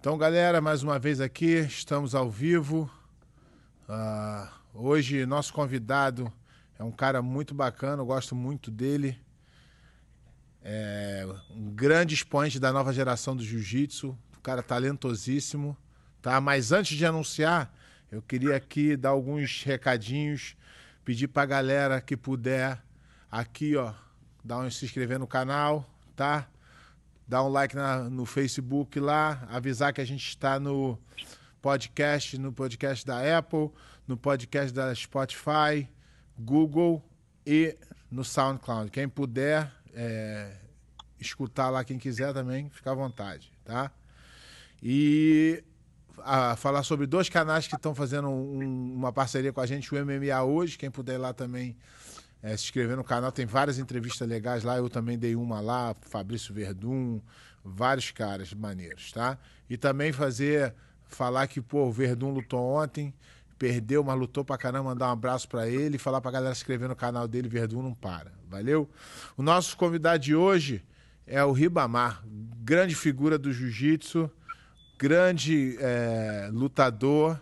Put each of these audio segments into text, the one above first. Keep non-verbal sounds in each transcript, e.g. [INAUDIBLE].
Então, galera, mais uma vez aqui, estamos ao vivo. Uh, hoje, nosso convidado é um cara muito bacana, eu gosto muito dele. É um grande expoente da nova geração do jiu-jitsu, um cara talentosíssimo. Tá? Mas antes de anunciar, eu queria aqui dar alguns recadinhos, pedir para a galera que puder aqui, ó, dar um se inscrever no canal, tá? Dar um like na, no Facebook lá, avisar que a gente está no podcast, no podcast da Apple, no podcast da Spotify, Google e no SoundCloud. Quem puder é, escutar lá, quem quiser também, fica à vontade, tá? E a falar sobre dois canais que estão fazendo um, uma parceria com a gente, o MMA Hoje, quem puder ir lá também é, se inscrever no canal, tem várias entrevistas legais lá. Eu também dei uma lá, Fabrício Verdun, vários caras maneiros, tá? E também fazer, falar que, pô, o Verdun lutou ontem, perdeu, mas lutou pra caramba, mandar um abraço para ele e falar pra galera se inscrever no canal dele, Verdun não para. Valeu? O nosso convidado de hoje é o Ribamar, grande figura do jiu-jitsu, grande é, lutador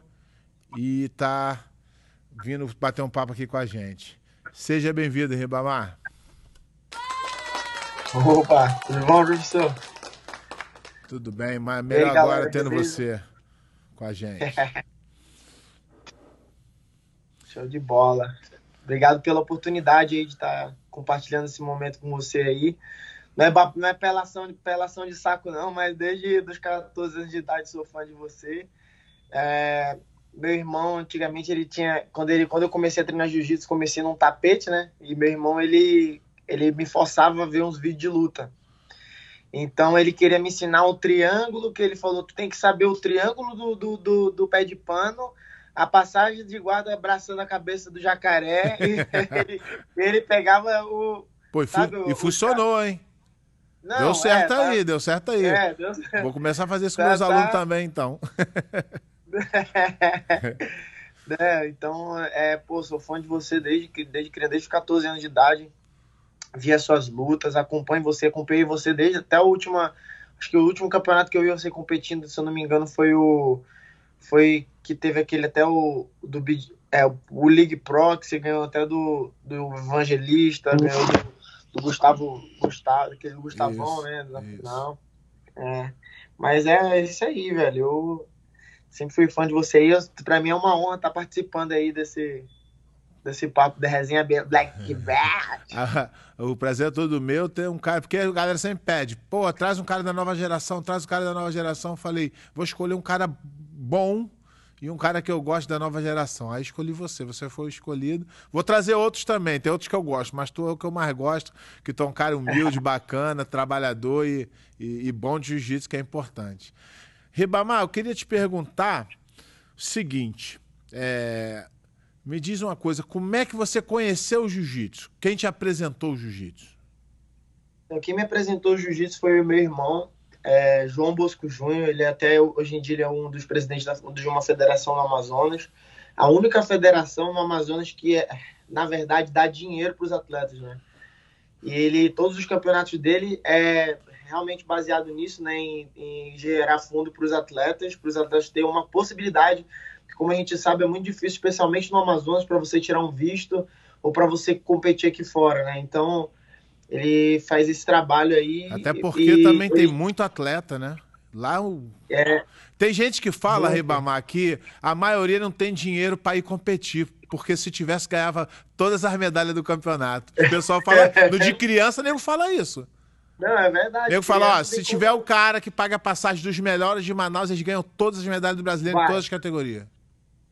e tá vindo bater um papo aqui com a gente. Seja bem-vindo, Ribamar. Opa, tudo bom, professor? Tudo bem, mas melhor aí, agora tendo você com a gente. [LAUGHS] Show de bola. Obrigado pela oportunidade aí de estar compartilhando esse momento com você aí. Não é, não é pelação, de, pelação de saco, não, mas desde os 14 anos de idade sou fã de você. É, meu irmão, antigamente, ele tinha. Quando, ele, quando eu comecei a treinar jiu-jitsu, comecei num tapete, né? E meu irmão, ele, ele me forçava a ver uns vídeos de luta. Então ele queria me ensinar o triângulo, que ele falou, tu tem que saber o triângulo do, do, do, do pé de pano, a passagem de guarda abraçando a cabeça do jacaré, [LAUGHS] ele, ele pegava o. Pô, e, sabe, e funcionou, o... hein? Não, deu certo é, aí, tá... deu certo aí. É, deu... Vou começar a fazer isso com tá, meus tá... alunos também, então. [LAUGHS] [LAUGHS] é, então, é, pô, sou fã de você desde que desde criança, desde 14 anos de idade. Vi as suas lutas, acompanho você, acompanhei você desde até a última. Acho que o último campeonato que eu vi você competindo, se eu não me engano, foi o. Foi que teve aquele até o. Do, é, o League Pro, que você ganhou até do, do Evangelista, ganhou do, do Gustavo. Gustavo, aquele Gustavão, isso, né? Na final. É. Mas é isso aí, velho. Eu sempre fui fã de você e para mim é uma honra estar tá participando aí desse desse papo da resenha Black Bat. Ah, o prazer é todo meu ter um cara, porque a galera sempre pede, pô, traz um cara da nova geração, traz um cara da nova geração. Falei, vou escolher um cara bom e um cara que eu gosto da nova geração. Aí escolhi você, você foi o escolhido. Vou trazer outros também, tem outros que eu gosto, mas tu é o que eu mais gosto, que tu é um cara humilde, [LAUGHS] bacana, trabalhador e, e, e bom de jiu-jitsu, que é importante. Ribamar, eu queria te perguntar o seguinte: é, me diz uma coisa, como é que você conheceu o jiu-jitsu? Quem te apresentou o jiu-jitsu? Então, quem me apresentou o jiu-jitsu foi o meu irmão, é, João Bosco Júnior. Ele até hoje em dia é um dos presidentes de uma federação no Amazonas. A única federação no Amazonas que, é, na verdade, dá dinheiro para os atletas, né? E ele, todos os campeonatos dele é realmente baseado nisso, né, em, em gerar fundo para os atletas, para os atletas terem uma possibilidade, que como a gente sabe é muito difícil, especialmente no Amazonas, para você tirar um visto ou para você competir aqui fora, né? Então ele faz esse trabalho aí. Até porque e, também e... tem muito atleta, né? Lá o... é... Tem gente que fala, Ribamar, que a maioria não tem dinheiro para ir competir, porque se tivesse ganhava todas as medalhas do campeonato. O pessoal fala, [LAUGHS] no de criança nem fala isso. Não, é verdade. Eu falo, ó, se tiver o cara que paga a passagem dos melhores de Manaus, eles ganham todas as medalhas do brasileiro Vai. em todas as categorias.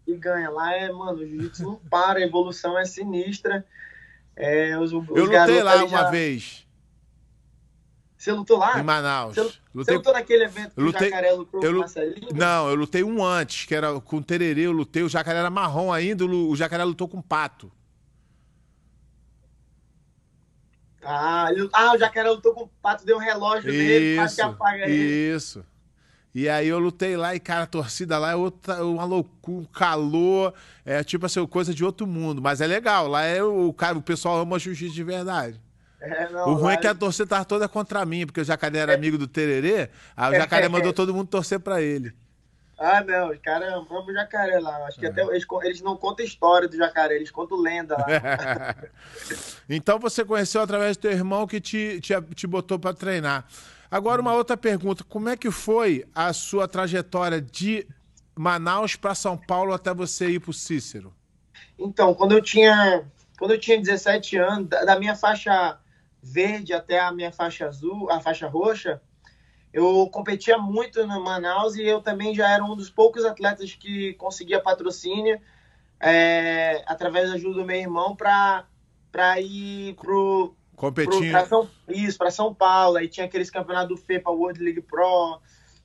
E ganha. Lá é, mano, o jiu-jitsu não para, a evolução é sinistra. É, os, os eu lutei lá uma já... vez. Você lutou lá? Em Manaus. Você, lutei... você lutou naquele evento que lutei... o Jacaré lutou eu Marcelinho? Não, eu lutei um antes, que era com o Tererê, eu lutei. O Jacaré era marrom ainda, o Jacaré lutou com o Pato. Ah, ele, ah, o Jacaré lutou com o Pato, deu um relógio isso, nele, quase que apaga ele. Isso. E aí eu lutei lá e, cara, a torcida lá é outra, uma loucura, um calor, é tipo assim, coisa de outro mundo. Mas é legal, lá é o, cara, o pessoal ama jiu-jitsu de verdade. É, não, o ruim é que a torcida tava toda contra mim, porque o Jacaré era é. amigo do Tererê, aí o [LAUGHS] Jacaré mandou todo mundo torcer para ele. Ah, não, os caras amam o jacaré lá. Acho que é. até eles, eles não contam história do jacaré, eles contam lenda lá. [LAUGHS] então você conheceu através do teu irmão que te, te, te botou para treinar. Agora, uma outra pergunta: como é que foi a sua trajetória de Manaus para São Paulo até você ir para o Cícero? Então, quando eu tinha, quando eu tinha 17 anos, da, da minha faixa verde até a minha faixa azul, a faixa roxa, eu competia muito no Manaus e eu também já era um dos poucos atletas que conseguia patrocínio é, através da ajuda do meu irmão para ir pro competindo Pro, São, isso, para São Paulo. Aí tinha aqueles campeonatos do FEPA World League Pro,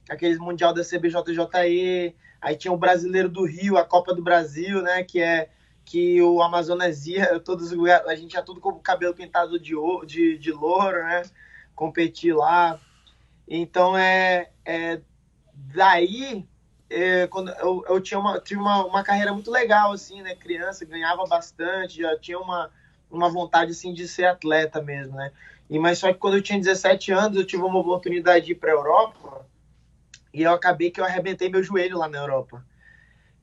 aqueles mundial da CBJJE, aí tinha o Brasileiro do Rio, a Copa do Brasil, né, que é que o Amazonas ia, [LAUGHS] todos a gente ia tudo com o cabelo pintado de, de, de louro, né? Competir lá. Então, é, é daí, é, quando eu, eu tinha, uma, tive uma, uma carreira muito legal, assim, né? Criança, ganhava bastante, já tinha uma, uma vontade, assim, de ser atleta mesmo, né? E, mas só que quando eu tinha 17 anos, eu tive uma oportunidade de ir para a Europa e eu acabei que eu arrebentei meu joelho lá na Europa.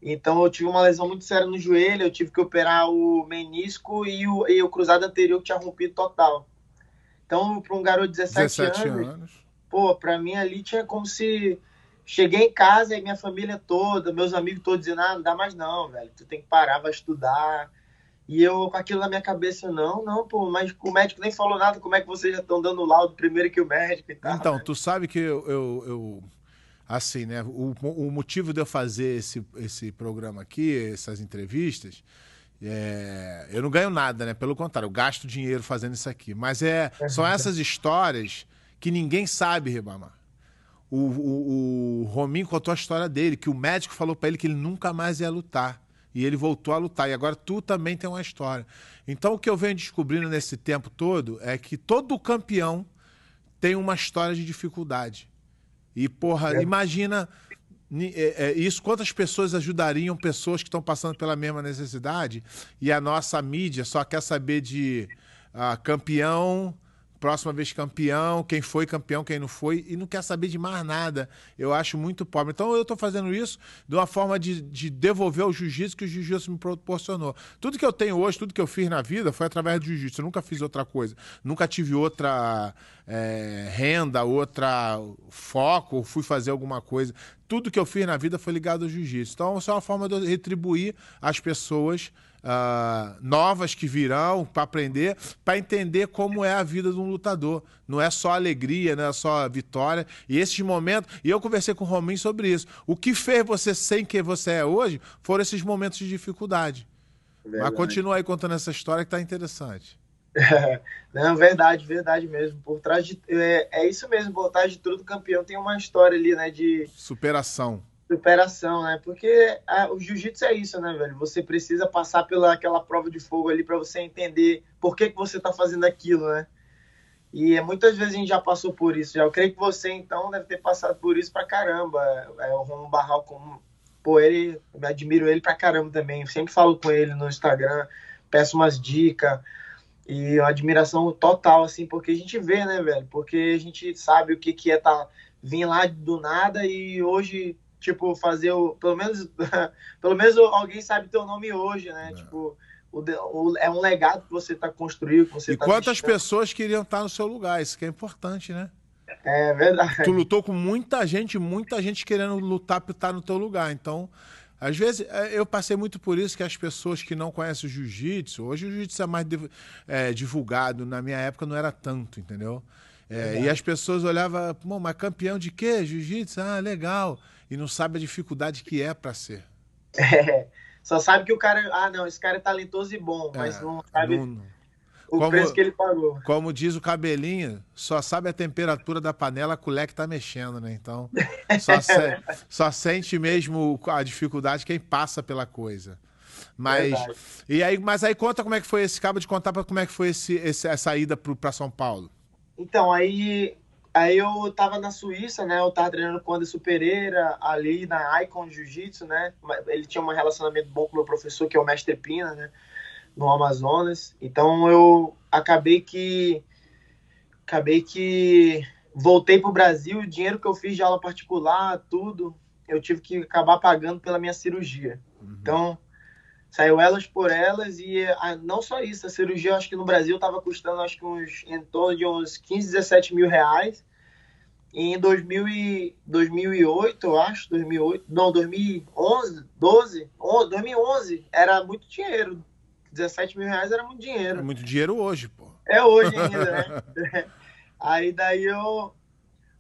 Então eu tive uma lesão muito séria no joelho, eu tive que operar o menisco e o, e o cruzado anterior que tinha rompido total. Então, para um garoto de 17, 17 anos, anos pô, pra mim ali tinha como se. Cheguei em casa e minha família toda, meus amigos todos dizendo: ah, não dá mais não, velho, tu tem que parar, vai estudar. E eu com aquilo na minha cabeça, não, não, pô, mas o médico nem falou nada, como é que vocês já estão dando laudo primeiro que o médico e tal. Então, né? tu sabe que eu, eu, eu assim, né, o, o motivo de eu fazer esse, esse programa aqui, essas entrevistas, é, eu não ganho nada, né? Pelo contrário, eu gasto dinheiro fazendo isso aqui. Mas é, são [LAUGHS] essas histórias que ninguém sabe, Ribamar. O, o, o Rominho contou a história dele, que o médico falou para ele que ele nunca mais ia lutar. E ele voltou a lutar. E agora tu também tem uma história. Então o que eu venho descobrindo nesse tempo todo é que todo campeão tem uma história de dificuldade. E, porra, é. imagina é, é, isso, quantas pessoas ajudariam pessoas que estão passando pela mesma necessidade e a nossa mídia só quer saber de uh, campeão próxima vez campeão, quem foi campeão, quem não foi, e não quer saber de mais nada. Eu acho muito pobre. Então eu estou fazendo isso de uma forma de, de devolver o jiu-jitsu que o jiu-jitsu me proporcionou. Tudo que eu tenho hoje, tudo que eu fiz na vida foi através do jiu-jitsu. Eu nunca fiz outra coisa. Nunca tive outra é, renda, outra foco, fui fazer alguma coisa. Tudo que eu fiz na vida foi ligado ao jiu-jitsu. Então, isso é uma forma de eu retribuir às pessoas uh, novas que virão para aprender, para entender como é a vida de um lutador. Não é só alegria, não é só vitória. E esses momentos, e eu conversei com o Rominho sobre isso. O que fez você ser quem você é hoje foram esses momentos de dificuldade. Verdade. Mas continua aí contando essa história que está interessante. [LAUGHS] não, verdade, verdade mesmo. Por trás de. É, é, isso mesmo, por trás de tudo, campeão tem uma história ali, né? De. Superação superação, né? Porque a, o jiu-jitsu é isso, né, velho? Você precisa passar pela aquela prova de fogo ali para você entender por que, que você tá fazendo aquilo, né? E muitas vezes a gente já passou por isso. Já eu creio que você então deve ter passado por isso pra caramba. É, o Romo Barral como pô, ele, eu admiro ele pra caramba também. Eu sempre falo com ele no Instagram, peço umas dicas e uma admiração total assim, porque a gente vê, né, velho? Porque a gente sabe o que que é tá vir lá do nada e hoje tipo, fazer o. Pelo menos, [LAUGHS] pelo menos alguém sabe teu nome hoje, né? É. Tipo, o, o, é um legado que você está construindo. Você e tá quantas deixando. pessoas queriam estar no seu lugar? Isso que é importante, né? É verdade. Tu lutou com muita gente, muita gente querendo lutar para estar no teu lugar. Então, às vezes, é, eu passei muito por isso que as pessoas que não conhecem o jiu-jitsu, hoje o jiu-jitsu é mais é, divulgado, na minha época não era tanto, entendeu? É, e as pessoas olhavam, mas campeão de quê? Jiu-jitsu? Ah, legal e não sabe a dificuldade que é para ser. É, só sabe que o cara, ah, não, esse cara é talentoso e bom, mas é, não sabe não, o como, preço que ele pagou. Como diz o cabelinho, só sabe a temperatura da panela, a colher que tá mexendo, né? Então, só, [LAUGHS] se, só sente mesmo a dificuldade quem passa pela coisa. Mas e aí, mas aí conta como é que foi esse, acaba de contar para como é que foi esse, esse essa ida para São Paulo. Então, aí Aí eu tava na Suíça, né? Eu tava treinando com o Anderson Pereira, ali na Icon Jiu-Jitsu, né? Ele tinha um relacionamento bom com o meu professor, que é o Mestre Pina, né? No Amazonas. Então eu acabei que acabei que voltei pro Brasil, o dinheiro que eu fiz de aula particular, tudo, eu tive que acabar pagando pela minha cirurgia. Uhum. Então, saiu elas por elas e a, não só isso, a cirurgia acho que no Brasil estava custando acho que uns em torno de uns 15, 17 mil reais. E em 2000 e, 2008, eu acho, 2008, não, 2011, 12, 2011 era muito dinheiro. 17 mil reais era muito dinheiro. É muito dinheiro hoje, pô. É hoje [LAUGHS] ainda, né? [LAUGHS] Aí daí eu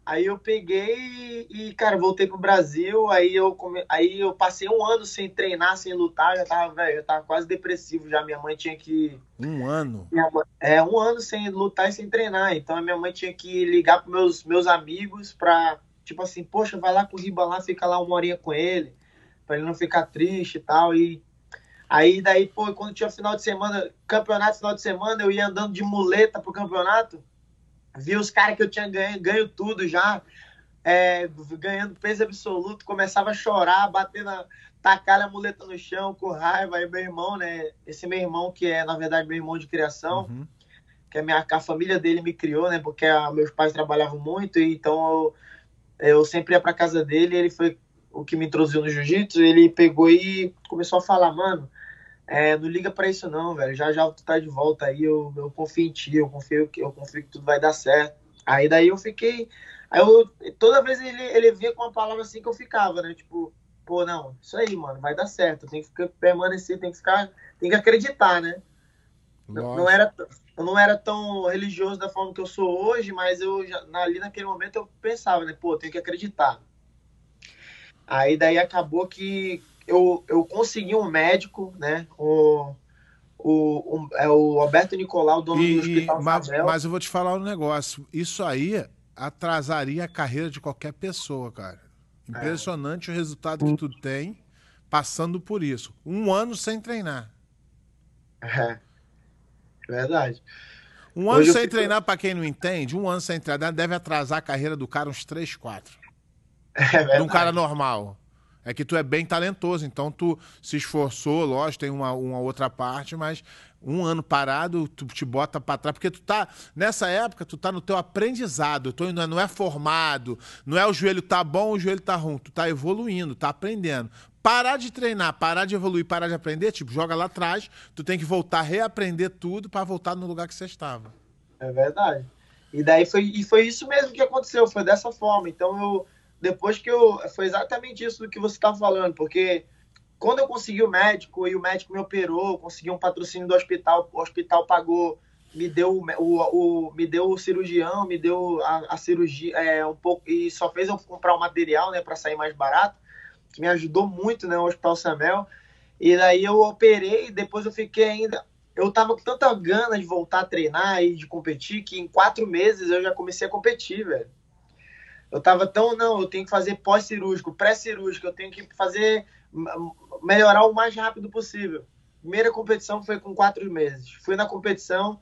Aí eu peguei e, cara, voltei pro Brasil. Aí eu, come... aí eu passei um ano sem treinar, sem lutar. Já tava, velho, já tava quase depressivo. Já minha mãe tinha que. Um ano? Mãe... É, um ano sem lutar e sem treinar. Então a minha mãe tinha que ligar pros meus, meus amigos pra, tipo assim, poxa, vai lá com o Riba lá, fica lá uma horinha com ele, pra ele não ficar triste e tal. E aí, daí, pô, quando tinha final de semana, campeonato final de semana, eu ia andando de muleta pro campeonato vi os caras que eu tinha ganho, ganho tudo já, é, ganhando peso absoluto, começava a chorar, bater na. tacar a muleta no chão com raiva. Aí meu irmão, né? Esse meu irmão, que é, na verdade, meu irmão de criação, uhum. que a, minha, a família dele me criou, né? Porque a, meus pais trabalhavam muito, e então eu, eu sempre ia pra casa dele, ele foi o que me introduziu no jiu-jitsu, ele pegou e começou a falar, mano, é, não liga para isso não, velho. Já já tu tá de volta aí, eu, eu confio em ti, eu confio que eu confio que tudo vai dar certo. Aí daí eu fiquei, aí eu toda vez ele ele vinha com uma palavra assim que eu ficava, né? Tipo, pô, não, isso aí, mano, vai dar certo. Tem que ficar, permanecer, tem que ficar, tem que acreditar, né? Não, não, era eu não era tão religioso da forma que eu sou hoje, mas eu já, ali naquele momento eu pensava, né, pô, tem que acreditar. Aí daí acabou que eu, eu consegui um médico, né? O, o, o, é o Alberto Nicolau, dono e, do Hospital mas, mas eu vou te falar um negócio. Isso aí atrasaria a carreira de qualquer pessoa, cara. Impressionante é. o resultado que tu tem passando por isso. Um ano sem treinar. É. Verdade. Um ano Hoje sem fico... treinar, para quem não entende, um ano sem treinar deve atrasar a carreira do cara uns 3, 4. É verdade. De um cara normal. É que tu é bem talentoso, então tu se esforçou, lógico, tem uma, uma outra parte, mas um ano parado, tu te bota para trás, porque tu tá, nessa época, tu tá no teu aprendizado, tu não é formado, não é o joelho tá bom, o joelho tá ruim, tu tá evoluindo, tá aprendendo. Parar de treinar, parar de evoluir, parar de aprender, tipo, joga lá atrás, tu tem que voltar reaprender tudo para voltar no lugar que você estava. É verdade. E daí foi, e foi isso mesmo que aconteceu, foi dessa forma. Então eu depois que eu. Foi exatamente isso do que você estava falando, porque quando eu consegui o médico e o médico me operou, consegui um patrocínio do hospital, o hospital pagou, me deu o, o me deu o cirurgião, me deu a, a cirurgia é, um pouco e só fez eu comprar o material, né, para sair mais barato, que me ajudou muito, né, o Hospital Samel. E daí eu operei, depois eu fiquei ainda eu tava com tanta gana de voltar a treinar e de competir que em quatro meses eu já comecei a competir, velho. Eu tava tão, não, eu tenho que fazer pós-cirúrgico, pré-cirúrgico, eu tenho que fazer, melhorar o mais rápido possível. Primeira competição foi com quatro meses. Fui na competição,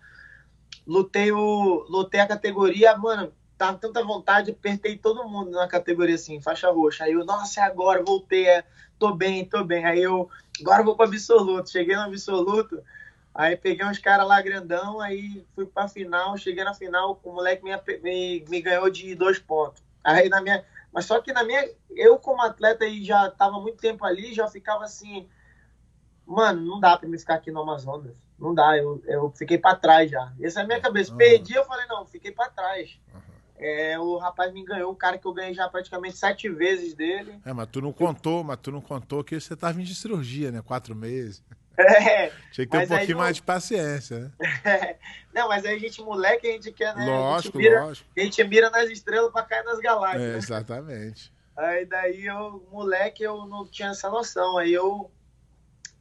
lutei, o, lutei a categoria, mano, tava tanta vontade, apertei todo mundo na categoria assim, faixa roxa. Aí eu, nossa, é agora, voltei, é, tô bem, tô bem. Aí eu, agora eu vou pro absoluto. Cheguei no absoluto, aí peguei uns caras lá grandão, aí fui pra final, cheguei na final, o moleque me, me, me ganhou de dois pontos. Aí na minha, mas só que na minha, eu como atleta e já tava muito tempo ali, já ficava assim, mano, não dá para me ficar aqui no Amazonas. Não dá, eu, eu fiquei para trás já. Essa é a minha cabeça. Uhum. Perdi, eu falei, não, fiquei para trás. Uhum. É, o rapaz me ganhou, o cara que eu ganhei já praticamente sete vezes dele. É, mas tu não contou, mas tu não contou que você tava em de cirurgia, né? Quatro meses. É, Tinha que ter um pouquinho mais de paciência, né? É, [LAUGHS] não, mas aí a gente, moleque, a gente quer, né? Lógico, a mira, lógico. A gente mira nas estrelas pra cair nas galáxias. É, exatamente. Aí daí eu, moleque, eu não tinha essa noção. Aí eu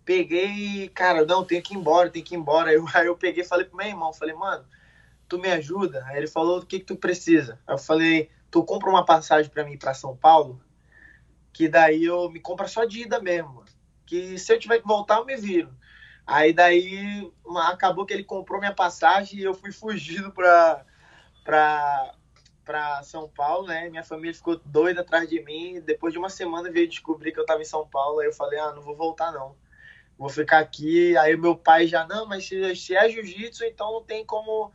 peguei, cara, não, tem que ir embora, tem que ir embora. Aí eu, aí eu peguei e falei pro meu irmão, falei, mano, tu me ajuda? Aí ele falou, o que que tu precisa? Aí eu falei, tu compra uma passagem para mim para São Paulo, que daí eu me compra só de ida mesmo que se eu tiver que voltar, eu me viro. Aí daí acabou que ele comprou minha passagem e eu fui fugido para São Paulo, né? Minha família ficou doida atrás de mim. Depois de uma semana veio descobrir que eu estava em São Paulo. Aí eu falei: "Ah, não vou voltar não. Vou ficar aqui". Aí meu pai já: "Não, mas se, se é jiu-jitsu, então não tem como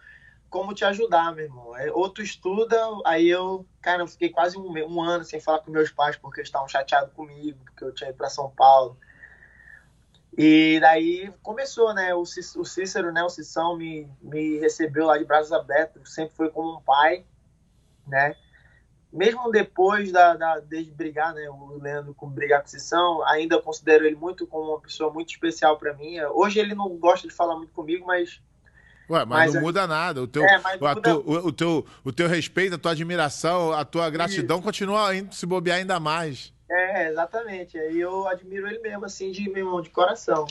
como te ajudar, meu irmão. É, ou tu estuda, aí eu, cara, eu fiquei quase um, um ano sem falar com meus pais porque eles estavam chateados comigo, porque eu tinha ido para São Paulo. E daí começou, né? O, Cícero, né? O Cissão me, me recebeu lá de braços abertos, sempre foi como um pai, né? Mesmo depois da, da de brigar, né? O Leandro com brigar com o Cissão, ainda considero ele muito como uma pessoa muito especial para mim. Hoje ele não gosta de falar muito comigo, mas Ué, mas, mas não muda nada. O teu, é, o, tu, o, o, teu, o teu respeito, a tua admiração, a tua gratidão Isso. continua indo, se bobear ainda mais. É, exatamente. Aí eu admiro ele mesmo, assim, de, meu, de coração.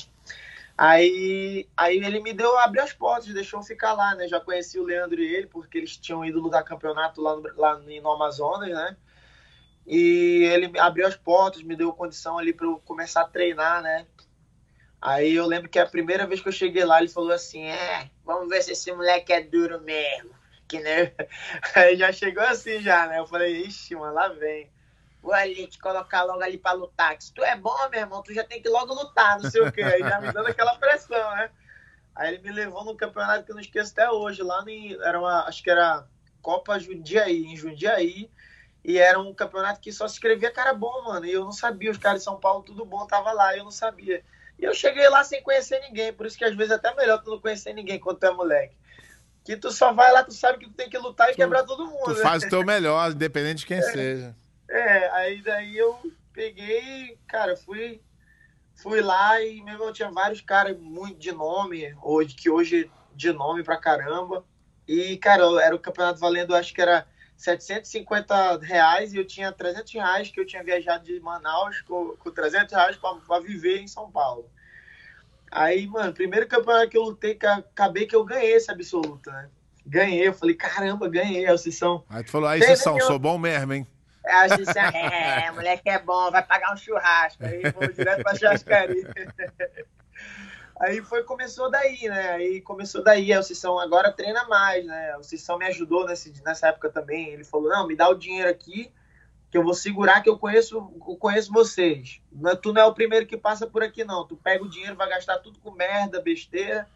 Aí, aí ele me deu, abriu as portas, deixou ficar lá, né? Já conheci o Leandro e ele, porque eles tinham ido lutar campeonato lá no, lá no Amazonas, né? E ele abriu as portas, me deu condição ali para eu começar a treinar, né? Aí eu lembro que a primeira vez que eu cheguei lá, ele falou assim: É, vamos ver se esse moleque é duro mesmo. Que né? [LAUGHS] Aí já chegou assim, já, né? Eu falei: Ixi, mano, lá vem. Vou ali te colocar logo ali pra lutar. se tu é bom, meu irmão, tu já tem que logo lutar, não sei o quê. Aí já me dando aquela pressão, né? Aí ele me levou num campeonato que eu não esqueço até hoje, lá no, era uma, acho que era Copa Jundiaí, em Jundiaí. E era um campeonato que só se escrevia cara bom, mano. E eu não sabia, os caras de São Paulo, tudo bom, tava lá, eu não sabia. E eu cheguei lá sem conhecer ninguém, por isso que às vezes é até melhor tu não conhecer ninguém quando tu é moleque. Que tu só vai lá, tu sabe que tu tem que lutar e tu, quebrar todo mundo. Tu né? faz o teu [LAUGHS] melhor, independente de quem é, seja. É, aí daí eu peguei, cara, fui fui lá e mesmo eu tinha vários caras muito de nome, hoje, que hoje de nome pra caramba. E, cara, era o campeonato valendo, acho que era 750 reais e eu tinha 300 reais que eu tinha viajado de Manaus com, com 300 reais para viver em São Paulo. Aí, mano, primeiro campeonato que eu lutei, acabei que eu ganhei esse absoluto, né? Ganhei, eu falei, caramba, ganhei a Cissão. Aí tu falou, aí Cissão, sou bom mesmo, hein? É, a Cissão, é, moleque é bom, vai pagar um churrasco. Aí vou direto pra churrascaria. [LAUGHS] Aí foi, começou daí, né? Aí começou daí, a Cissão agora treina mais, né? O Cissão me ajudou nesse, nessa época também. Ele falou, não, me dá o dinheiro aqui, que eu vou segurar que eu conheço, conheço vocês. Tu não é o primeiro que passa por aqui, não. Tu pega o dinheiro, vai gastar tudo com merda, besteira,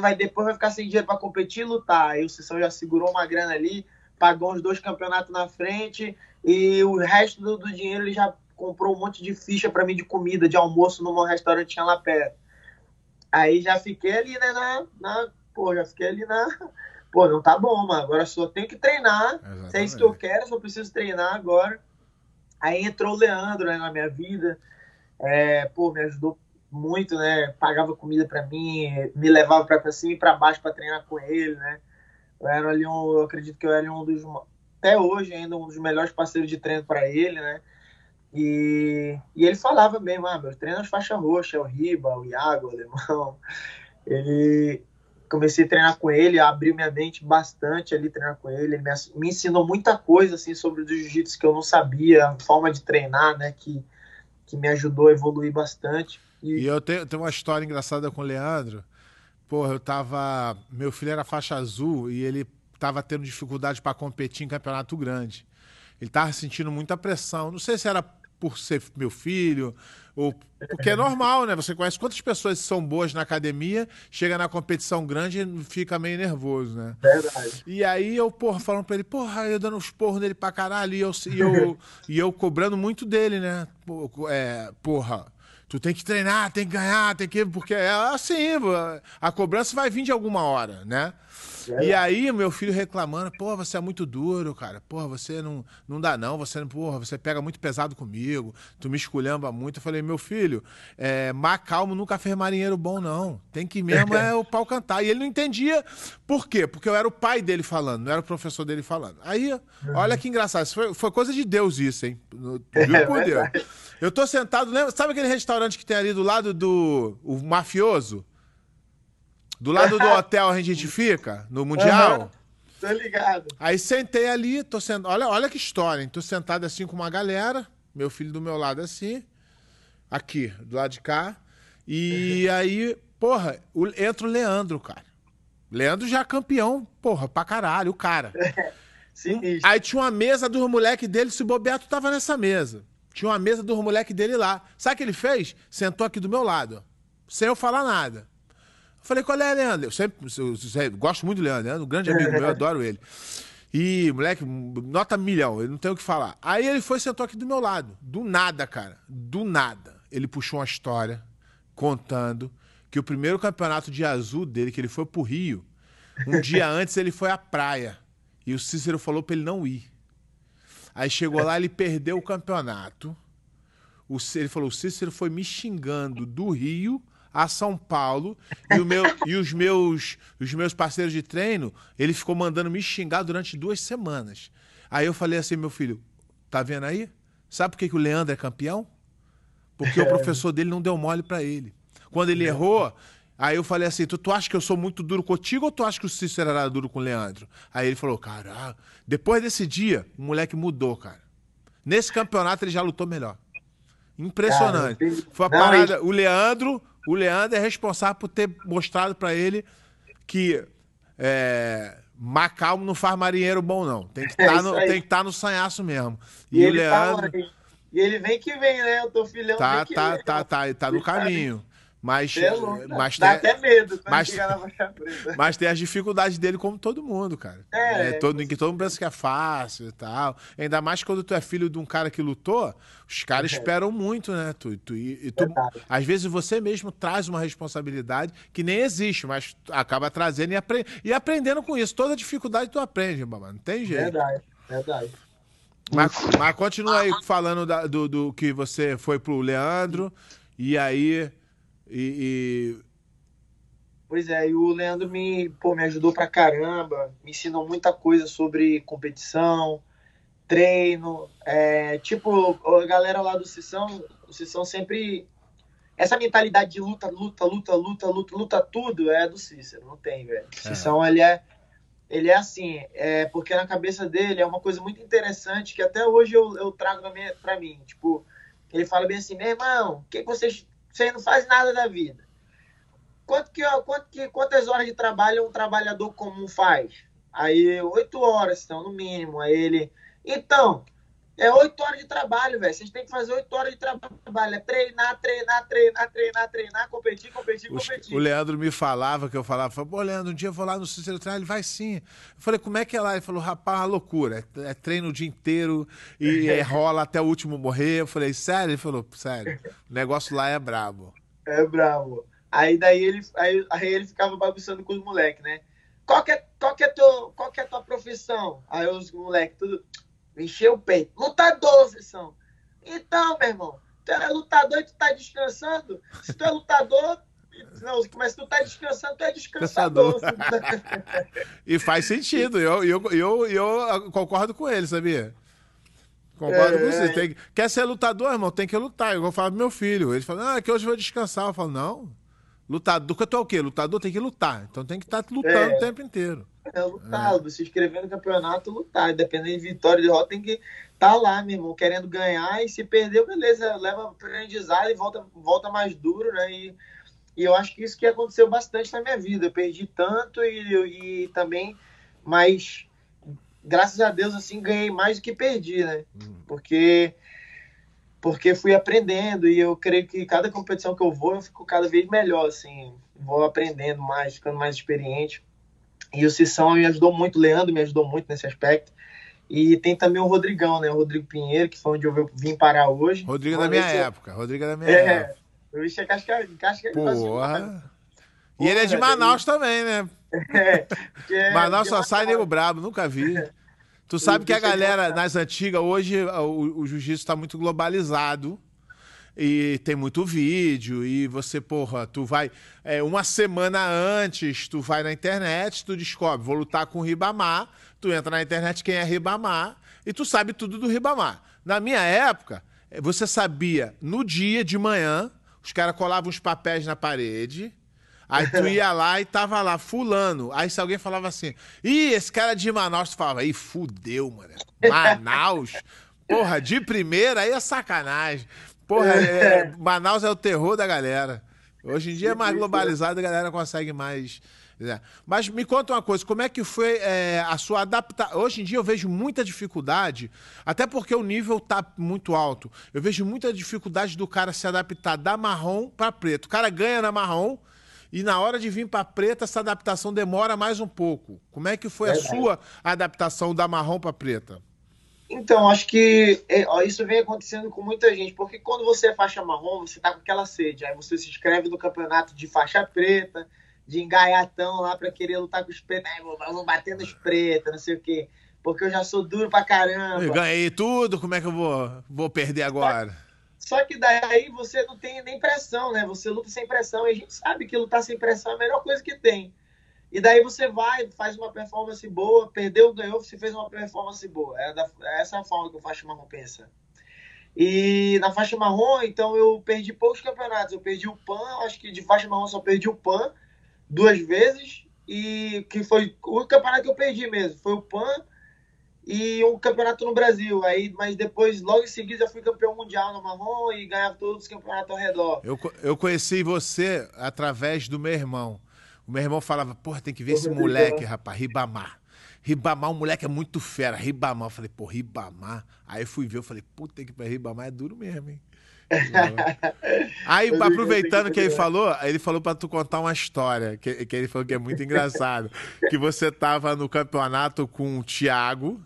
vai, depois vai ficar sem dinheiro para competir e lutar. Aí o Cissão já segurou uma grana ali, pagou uns dois campeonatos na frente, e o resto do, do dinheiro ele já comprou um monte de ficha para mim de comida, de almoço num restaurante lá perto. Aí já fiquei ali, né, na, na, Pô, já fiquei ali na. [LAUGHS] Pô, não tá bom, mano. Agora só tenho que treinar. Exatamente. Se é isso que eu quero, só preciso treinar agora. Aí entrou o Leandro né, na minha vida. É, pô, me ajudou muito, né? Pagava comida para mim, me levava para cima e para baixo para treinar com ele, né? Eu era ali um, eu acredito que eu era um dos até hoje ainda um dos melhores parceiros de treino para ele, né? E, e ele falava mesmo, ah, meus treinos faixa roxa, o Riba, o Iago, o Alemão. Ele comecei a treinar com ele, abriu minha mente bastante ali treinar com ele, ele me, me ensinou muita coisa assim sobre o jiu-jitsu que eu não sabia, a forma de treinar, né, que, que me ajudou a evoluir bastante. E, e eu tenho, tenho uma história engraçada com o Leandro. Porra, eu tava, meu filho era faixa azul e ele tava tendo dificuldade para competir em campeonato grande. Ele tava sentindo muita pressão. Não sei se era por ser meu filho, ou [LAUGHS] porque é normal, né? Você conhece quantas pessoas são boas na academia, chega na competição grande e fica meio nervoso, né? Verdade. E aí eu, porra, falando pra ele, porra, eu dando uns porros nele pra caralho, e eu, e eu, [LAUGHS] e eu cobrando muito dele, né? É, porra, tu tem que treinar, tem que ganhar, tem que. Porque é assim, a cobrança vai vir de alguma hora, né? E aí, meu filho reclamando, pô, você é muito duro, cara. Pô, você não, não dá não, você não, porra, você pega muito pesado comigo, tu me esculhamba muito. Eu falei, meu filho, é, mar calmo nunca fez marinheiro bom, não. Tem que mesmo é o pau cantar. E ele não entendia por quê? Porque eu era o pai dele falando, não era o professor dele falando. Aí, uhum. olha que engraçado, foi, foi coisa de Deus isso, hein? [LAUGHS] Viu é por Deus. Eu tô sentado, lembra, sabe aquele restaurante que tem ali do lado do o mafioso? Do lado do hotel a gente fica, no Mundial. Uhum. Tô ligado. Aí sentei ali, tô sentado. Olha, olha que história, hein? Tô sentado assim com uma galera, meu filho do meu lado assim, aqui, do lado de cá. E uhum. aí, porra, o, entra o Leandro, cara. Leandro já campeão, porra, pra caralho, o cara. [LAUGHS] Sinistro. Aí tinha uma mesa dos moleques dele, se o Bobeto tava nessa mesa. Tinha uma mesa dos moleques dele lá. Sabe o que ele fez? Sentou aqui do meu lado, sem eu falar nada. Falei, qual é, Leandro? Eu sempre eu, eu, gosto muito do Leandro, Leandro, um grande amigo meu, [LAUGHS] adoro ele. E, moleque, nota milhão, ele não tem o que falar. Aí ele foi e sentou aqui do meu lado. Do nada, cara. Do nada. Ele puxou uma história contando que o primeiro campeonato de azul dele, que ele foi pro Rio, um dia [LAUGHS] antes ele foi à praia. E o Cícero falou pra ele não ir. Aí chegou lá, ele perdeu o campeonato. O, ele falou: o Cícero foi me xingando do Rio a São Paulo e, meu, e os, meus, os meus parceiros de treino, ele ficou mandando me xingar durante duas semanas. Aí eu falei assim, meu filho, tá vendo aí? Sabe por que, que o Leandro é campeão? Porque o [LAUGHS] professor dele não deu mole para ele. Quando ele errou, aí eu falei assim: tu, tu acha que eu sou muito duro contigo ou tu acha que o Cícero era duro com o Leandro? Aí ele falou: caraca, depois desse dia, o moleque mudou, cara. Nesse campeonato ele já lutou melhor. Impressionante. Cara, Foi a parada. O Leandro, o Leandro é responsável por ter mostrado para ele que é, Macau não faz marinheiro bom, não. Tem que estar [LAUGHS] tá no, tem que estar tá no sanhaço mesmo. E, e o Leandro. Tá, e ele vem que vem, né? Eu tô filhão. Tá, tá, tá, tá, tá, tá no caminho. Mas, mas dá tem, até medo mas, mas tem as dificuldades dele como todo mundo, cara. É, é todo, em que todo mundo pensa que é fácil e tal. Ainda mais quando tu é filho de um cara que lutou, os caras é. esperam muito, né? Tu, tu, e, tu, às vezes você mesmo traz uma responsabilidade que nem existe, mas acaba trazendo e, apre, e aprendendo com isso. Toda dificuldade tu aprende, mamãe. Não tem jeito. Verdade, verdade. Mas, mas continua aí falando da, do, do que você foi pro Leandro e aí e, e, Pois é, e o Leandro me, pô, me ajudou pra caramba, me ensinou muita coisa sobre competição, treino. É, tipo, a galera lá do Sissão, o Sissão sempre. Essa mentalidade de luta, luta, luta, luta, luta, luta, tudo é do Cícero, não tem, velho. O Sissão, ele é. Ele é assim, é, porque na cabeça dele é uma coisa muito interessante que até hoje eu, eu trago pra mim. Tipo, ele fala bem assim, meu irmão, o que, que vocês você não faz nada da vida. Quanto que, quanto que, quantas horas de trabalho um trabalhador comum faz? Aí, oito horas, então, no mínimo. Aí ele. Então, é oito horas de trabalho, velho. Vocês têm que fazer oito horas de trabalho. É treinar, treinar, treinar, treinar, treinar, competir, competir, competir. O Leandro me falava que eu falava, pô, Leandro, um dia eu vou lá no Cícero treinar. Ele vai sim. Eu falei, como é que é lá? Ele falou, rapaz, uma loucura. É, é treino o dia inteiro e é, [LAUGHS] rola até o último morrer. Eu falei, sério? Ele falou, sério. O negócio lá é brabo. É brabo. Aí daí ele, aí, aí ele ficava bagunçando com os moleques, né? Qual que, é, qual, que é teu, qual que é a tua profissão? Aí os moleques, tudo Encher o peito. Lutador, vocês são. Então, meu irmão, tu é lutador e tu tá descansando? Se tu é lutador, não, mas se tu tá descansando, tu é descansador. [LAUGHS] e faz sentido. Eu, eu, eu, eu concordo com ele, sabia? Concordo é, com você. Tem, quer ser lutador, irmão? Tem que lutar. Eu vou falar pro meu filho. Ele fala, ah, que hoje eu vou descansar. Eu falo, não. Lutador, que tu é o quê? Lutador tem que lutar. Então tem que estar tá lutando é. o tempo inteiro. É lutar, é. se inscrever no campeonato, lutar. Dependendo de vitória e derrota, tem que estar tá lá, meu irmão, querendo ganhar. E se perdeu, beleza, leva aprendizado e volta, volta mais duro, né? E, e eu acho que isso que aconteceu bastante na minha vida. Eu perdi tanto e, e também, mas graças a Deus, assim, ganhei mais do que perdi, né? Uhum. Porque porque fui aprendendo e eu creio que cada competição que eu vou, eu fico cada vez melhor, assim, vou aprendendo mais, ficando mais experiente. E o Cissão me ajudou muito, o Leandro me ajudou muito nesse aspecto. E tem também o Rodrigão, né? O Rodrigo Pinheiro, que foi onde eu vim parar hoje. Rodrigo da minha época. Rodrigo da minha é, época. O bicho é casca, casca Porra. E ele é de Manaus também, né? [LAUGHS] É, é Manaus só sai nego brabo, nunca vi. Tu sabe [LAUGHS] que a galera nas antigas, hoje o, o jiu-jitsu está muito globalizado e tem muito vídeo e você, porra, tu vai é, uma semana antes, tu vai na internet, tu descobre, vou lutar com o Ribamar, tu entra na internet quem é Ribamar e tu sabe tudo do Ribamar. Na minha época, é, você sabia no dia de manhã, os caras colavam os papéis na parede, Aí tu ia lá e tava lá, fulano. Aí se alguém falava assim, ih, esse cara é de Manaus, tu falava, ih, fudeu, mano. Manaus? Porra, de primeira aí é sacanagem. Porra, é, Manaus é o terror da galera. Hoje em dia é mais globalizado, a galera consegue mais. Né? Mas me conta uma coisa, como é que foi é, a sua adaptação? Hoje em dia eu vejo muita dificuldade, até porque o nível tá muito alto. Eu vejo muita dificuldade do cara se adaptar da marrom para preto. O cara ganha na marrom e na hora de vir para preta, essa adaptação demora mais um pouco. Como é que foi a sua adaptação da marrom para preta? Então, acho que é, ó, isso vem acontecendo com muita gente, porque quando você é faixa marrom, você tá com aquela sede, aí você se inscreve no campeonato de faixa preta, de engaiatão lá para querer lutar com os pretos, aí vou, vou bater nos pretos, não sei o quê, porque eu já sou duro pra caramba. Eu ganhei tudo, como é que eu vou, vou perder agora? Só que daí você não tem nem pressão, né? Você luta sem pressão, e a gente sabe que lutar sem pressão é a melhor coisa que tem. E daí você vai, faz uma performance boa, perdeu, ganhou, você fez uma performance boa. É, da, é essa a forma que o faixa marrom pensa. E na faixa marrom, então eu perdi poucos campeonatos. Eu perdi o PAN, acho que de faixa marrom só perdi o PAN duas vezes. E que foi o campeonato que eu perdi mesmo. Foi o PAN e um campeonato no Brasil. Aí, mas depois, logo em seguida, eu fui campeão mundial no marrom e ganhava todos os campeonatos ao redor. Eu, eu conheci você através do meu irmão. O meu irmão falava, porra, tem que ver esse moleque, rapaz, Ribamar. Ribamar, o moleque é muito fera. Ribamar. Eu falei, pô, Ribamar. Aí eu fui ver, eu falei, puta que pariu, Ribamar é duro mesmo, hein? [LAUGHS] Aí, aproveitando que ele falou, ele falou para tu contar uma história, que, que ele falou que é muito engraçado. [LAUGHS] que você tava no campeonato com o Thiago.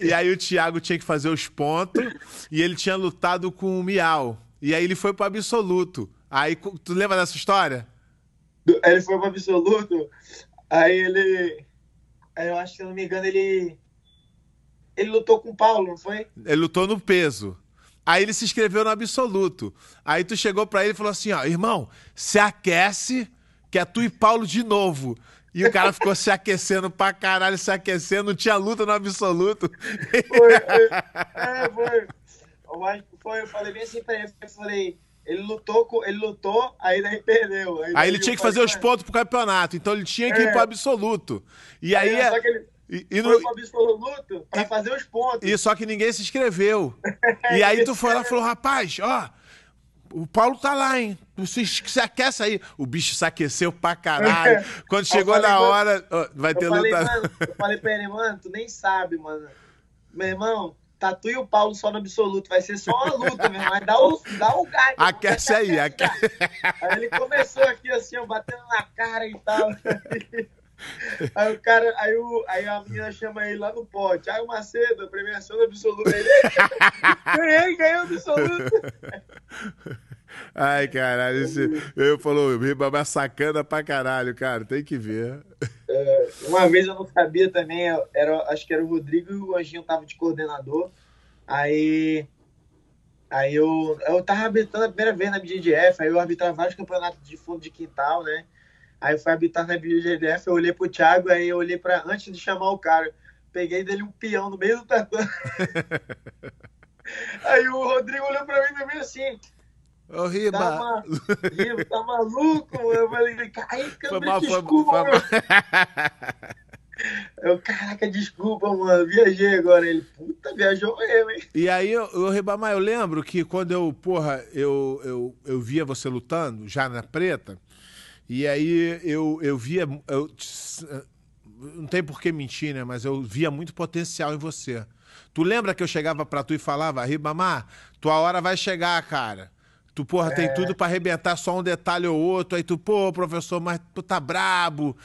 E, e, aí o Thiago tinha que fazer os pontos e ele tinha lutado com o Miau. E aí ele foi pro absoluto. Aí, tu lembra dessa história? Ele foi pro absoluto, aí ele. Aí eu acho que, se não me engano, ele. Ele lutou com o Paulo, não foi? Ele lutou no peso. Aí ele se inscreveu no absoluto. Aí tu chegou para ele e falou assim: ó, irmão, se aquece, que é tu e Paulo de novo. E o cara ficou se aquecendo pra caralho, se aquecendo, não tinha luta no absoluto. Foi, foi. É, foi. Eu, foi, eu falei bem assim pra ele, eu falei, ele lutou, com, ele lutou, aí daí perdeu. Aí, aí ele tinha que fazer os pontos pro campeonato, então ele tinha que é. ir pro absoluto. E aí. aí é... Só que ele... E, e foi no... pro absoluto pra e... fazer os pontos. E só que ninguém se inscreveu. [LAUGHS] e aí tu foi lá e falou, rapaz, ó, o Paulo tá lá, hein? Se, se aquece aí. O bicho se aqueceu pra caralho. [LAUGHS] Quando chegou falei, na hora, vai ter luta. eu falei pra ele, mano, tu nem sabe, mano. Meu irmão, Tatu e o Paulo só no absoluto. Vai ser só uma luta, meu irmão. Mas dá o, dá o gás. [LAUGHS] Aquece aí, aquece. Aí ele começou aqui assim, ó, batendo na cara e tal. [LAUGHS] Aí o cara, aí, o, aí a menina chama ele lá no pote. Aí o Macedo, premiação do absoluto. Ele [LAUGHS] ganhei, ganhou o absoluto. Ai, caralho, esse, eu falou, Ribamar sacana pra caralho, cara, tem que ver. É, uma vez eu não sabia também, era, acho que era o Rodrigo e o Anjinho tava de coordenador. Aí, aí eu, eu tava arbitrando a primeira vez na BGF, aí eu arbitrava vários campeonatos de fundo de quintal, né? Aí eu fui arbitrar na BGF, eu olhei pro Thiago, aí eu olhei para antes de chamar o cara, peguei dele um peão no meio do tatame. [LAUGHS] aí o Rodrigo olhou pra mim também assim, Ô, Riba. Tá, ma... Riba, tá maluco? Eu falei, ai, foi mal, desculpa, foi, mal. [LAUGHS] Eu, caraca, desculpa, mano, viajei agora. Ele, puta, viajou mesmo, hein? E aí, o Ribamar, eu lembro que quando eu, porra, eu, eu, eu via você lutando, já na preta, e aí eu, eu via. Eu, não tem por que mentir, né? Mas eu via muito potencial em você. Tu lembra que eu chegava pra tu e falava, Ribamar, tua hora vai chegar, cara. Tu, porra, é. tem tudo para arrebentar só um detalhe ou outro. Aí tu, pô, professor, mas tu tá brabo.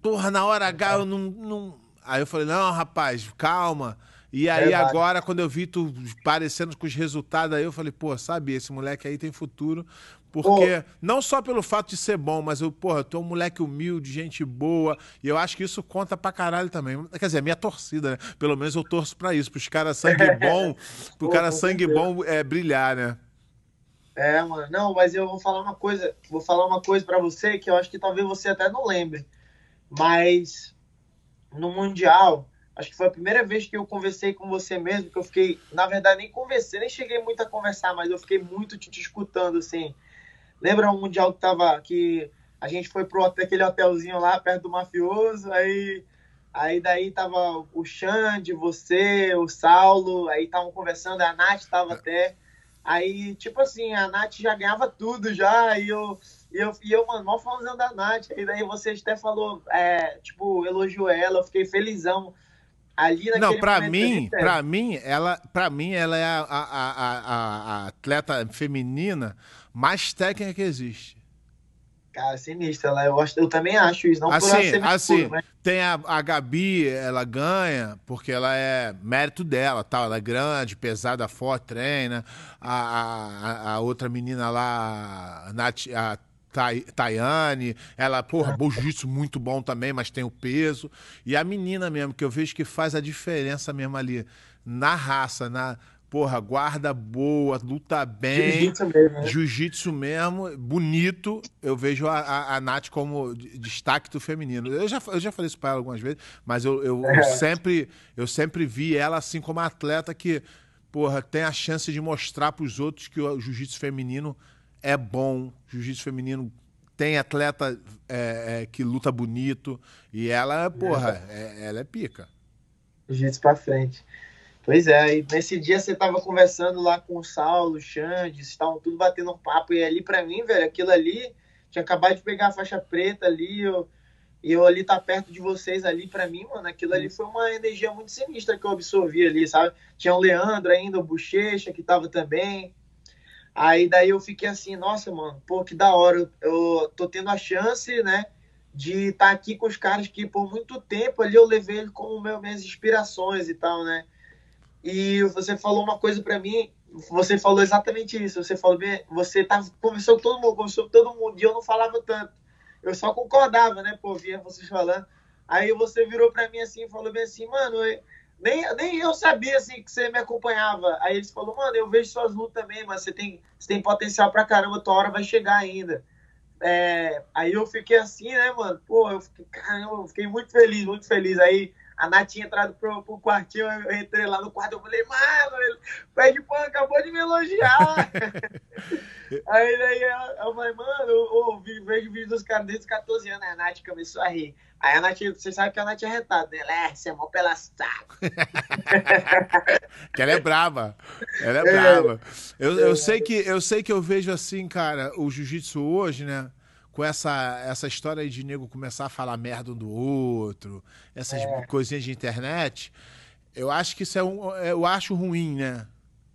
Porra, na hora H eu não, não. Aí eu falei, não, rapaz, calma. E aí Verdade. agora, quando eu vi tu parecendo com os resultados aí, eu falei, pô, sabe, esse moleque aí tem futuro. Porque, pô. não só pelo fato de ser bom, mas eu, porra, tu é um moleque humilde, gente boa. E eu acho que isso conta pra caralho também. Quer dizer, a minha torcida, né? Pelo menos eu torço pra isso, pros caras sangue [LAUGHS] bom, pro cara sangue bom é, brilhar, né? É, mano. Não, mas eu vou falar uma coisa, vou falar uma coisa para você que eu acho que talvez você até não lembre. Mas no Mundial, acho que foi a primeira vez que eu conversei com você mesmo, que eu fiquei, na verdade, nem conversei, nem cheguei muito a conversar, mas eu fiquei muito te, te escutando, assim. Lembra um Mundial que tava, que a gente foi pro aquele hotelzinho lá perto do mafioso, aí aí daí tava o Xande, você, o Saulo, aí estavam conversando, a Nath tava até. Aí, tipo assim, a Nath já ganhava tudo já, e eu, e eu, e eu mano, mal falando da Nath. E daí você até falou, é, tipo, elogiou ela, eu fiquei felizão. Ali naquele Não, pra mim, pra mim, ela, pra mim, ela é a, a, a, a, atleta feminina mais técnica que existe. Cara, sinistra. Ela, eu, eu também acho isso. Não assim, assim puro, mas... tem a, a Gabi, ela ganha porque ela é mérito dela, tal. Ela é grande, pesada, forte, treina. A, a, a outra menina lá, a, Nath, a Tayane, ela, porra, bom jiu-jitsu muito bom também, mas tem o peso. E a menina mesmo, que eu vejo que faz a diferença mesmo ali na raça, na porra, guarda boa, luta bem. Jiu-jitsu mesmo. Né? Jiu-jitsu mesmo, bonito. Eu vejo a, a, a, Nath como destaque do feminino. Eu já, eu já falei isso pra ela algumas vezes, mas eu, eu, é. eu, sempre, eu sempre vi ela assim como atleta que, porra, tem a chance de mostrar pros outros que o jiu-jitsu feminino é bom. Jiu-jitsu feminino tem atleta é, é, que luta bonito. E ela, porra, é. ela é pica. Jiu-jitsu pra frente. Pois é, e nesse dia você tava conversando lá com o Saulo, o Xande, estavam tudo batendo um papo, e ali para mim, velho, aquilo ali, tinha acabado de pegar a faixa preta ali, eu, e eu ali tá perto de vocês ali, para mim, mano, aquilo ali foi uma energia muito sinistra que eu absorvi ali, sabe? Tinha o Leandro ainda, o Bochecha, que tava também, aí daí eu fiquei assim, nossa, mano, pô, que da hora, eu, tô tendo a chance, né, de estar tá aqui com os caras que por muito tempo ali eu levei ele como meu, minhas inspirações e tal, né? E você falou uma coisa para mim, você falou exatamente isso. Você falou você tava, conversou com todo mundo, conversou com todo mundo, e eu não falava tanto. Eu só concordava, né, pô, via vocês falando. Aí você virou para mim assim falou bem assim, mano, eu, nem, nem eu sabia assim que você me acompanhava. Aí eles falou, mano, eu vejo suas lutas também, mas você tem, você tem potencial pra caramba, tua hora vai chegar ainda. É, aí eu fiquei assim, né, mano? Pô, eu fiquei, caramba, eu fiquei muito feliz, muito feliz. Aí a Nath tinha entrado pro, pro quartinho, eu entrei lá no quarto, eu falei, mano, ele, pé de pano acabou de me elogiar. [LAUGHS] aí daí eu, eu falei, mano, eu, eu vejo vídeo dos caras desde os 14 anos, aí a Nath começou a rir. Aí a Nath, você sabe que a Nath é retada, né? Ela é, você é mó pela saco. [LAUGHS] que ela é brava. Ela é, é brava. Eu, eu, sei que, eu sei que eu vejo assim, cara, o jiu-jitsu hoje, né? Com essa, essa história de nego começar a falar merda um do outro, essas é. coisinhas de internet, eu acho que isso é um. Eu acho ruim, né?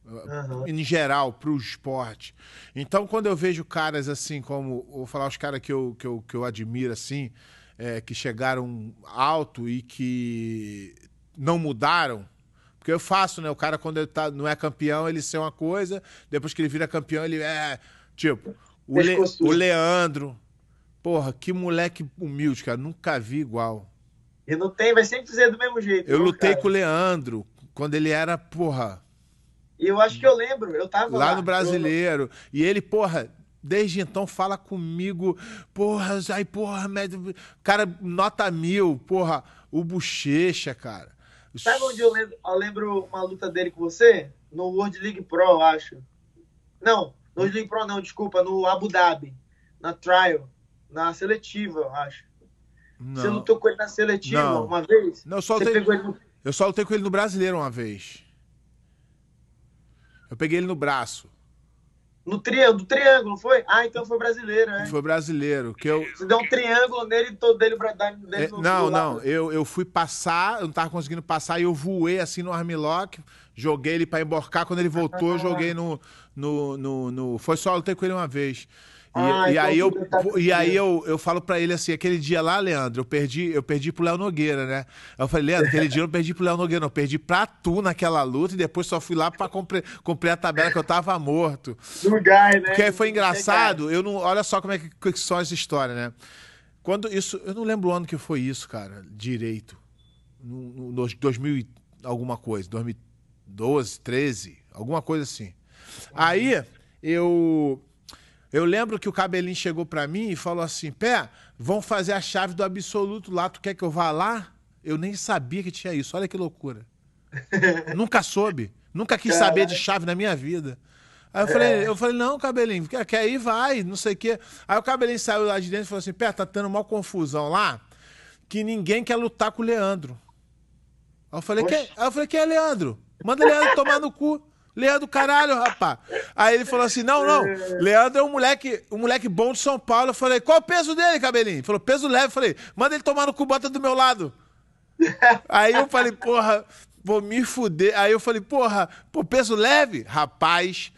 Uhum. Em geral, para o esporte. Então, quando eu vejo caras assim, como. Vou falar os caras que eu, que, eu, que eu admiro, assim, é, que chegaram alto e que não mudaram. Porque eu faço, né? O cara, quando ele tá, não é campeão, ele ser uma coisa, depois que ele vira campeão, ele é. Tipo, o, Le, o Leandro, Porra, que moleque humilde, cara. Nunca vi igual. E não tem, vai sempre fazer do mesmo jeito. Eu não, lutei cara. com o Leandro quando ele era, porra. E eu acho que eu lembro, eu tava lá. Lá no brasileiro. E ele, porra, desde então fala comigo, porra, aí, porra, médio. Cara, nota mil, porra, o bochecha, cara. Sabe onde eu lembro, eu lembro uma luta dele com você? No World League Pro, eu acho. Não, no World League Pro não, desculpa, no Abu Dhabi, na Trial na seletiva, eu acho. Não. Você lutou com ele na seletiva não. uma vez? Não, eu só, lutei, no... eu só lutei com ele no brasileiro uma vez. Eu peguei ele no braço. No triângulo, triângulo, foi? Ah, então foi brasileiro, né? Foi brasileiro. Que eu... Você deu um triângulo nele e todo dele, dele é, no Não, não. Eu, eu fui passar, eu não tava conseguindo passar e eu voei assim no armlock, joguei ele para emborcar. Quando ele voltou, eu joguei no, no, no, no. Foi só lutei com ele uma vez. E, ah, e então aí, eu, tá e aí eu, eu falo para ele assim, aquele dia lá, Leandro, eu perdi, eu perdi pro Léo Nogueira, né? Eu falei, Leandro, aquele dia eu não perdi pro Léo Nogueira, não, eu perdi pra tu naquela luta e depois só fui lá pra cumprir, cumprir a tabela que eu tava morto. Lugar, né? Porque aí foi engraçado, eu não. Olha só como é que, que são as histórias, né? Quando isso. Eu não lembro o ano que foi isso, cara, direito. No, no 2000 alguma coisa, 2012, 13, alguma coisa assim. Aí eu eu lembro que o cabelinho chegou para mim e falou assim: Pé, vão fazer a chave do absoluto lá, tu quer que eu vá lá? Eu nem sabia que tinha isso, olha que loucura. [LAUGHS] Nunca soube, nunca quis Caramba. saber de chave na minha vida. Aí eu falei, é. eu falei, não, cabelinho, quer, quer ir? Vai, não sei o quê. Aí o cabelinho saiu lá de dentro e falou assim: Pé, tá tendo uma confusão lá que ninguém quer lutar com o Leandro. Aí eu falei, quem? Aí eu falei, quem é Leandro? Manda o Leandro tomar no cu. Leandro, caralho, rapaz. Aí ele falou assim: não, não. Leandro é um moleque, um moleque bom de São Paulo. Eu falei, qual o peso dele, cabelinho? Ele falou, peso leve. Eu falei, manda ele tomar no cu, bota do meu lado. Aí eu falei, porra, vou me fuder. Aí eu falei, porra, pô, peso leve? Rapaz,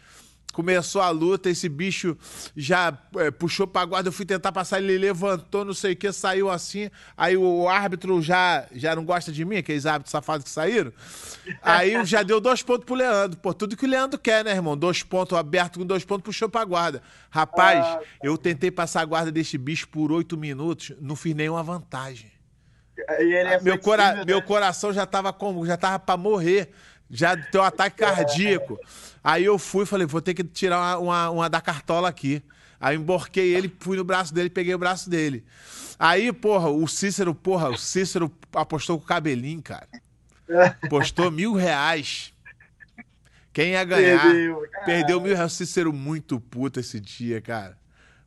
Começou a luta, esse bicho já é, puxou pra guarda, eu fui tentar passar, ele levantou, não sei o que, saiu assim. Aí o árbitro já, já não gosta de mim, aqueles árbitros safados que saíram. Aí já deu dois pontos pro Leandro. Pô, tudo que o Leandro quer, né, irmão? Dois pontos aberto com dois pontos, puxou pra guarda. Rapaz, ah, eu tentei passar a guarda desse bicho por oito minutos, não fiz nenhuma vantagem. É meu, cora né? meu coração já tava como? Já tava pra morrer. Já deu um ataque cardíaco. Aí eu fui e falei, vou ter que tirar uma, uma, uma, da cartola aqui. Aí emborquei ele, fui no braço dele, peguei o braço dele. Aí, porra, o Cícero, porra, o Cícero apostou com o cabelinho, cara. Postou mil reais. Quem ia ganhar? Perdeu, perdeu mil reais. O Cícero muito puto esse dia, cara.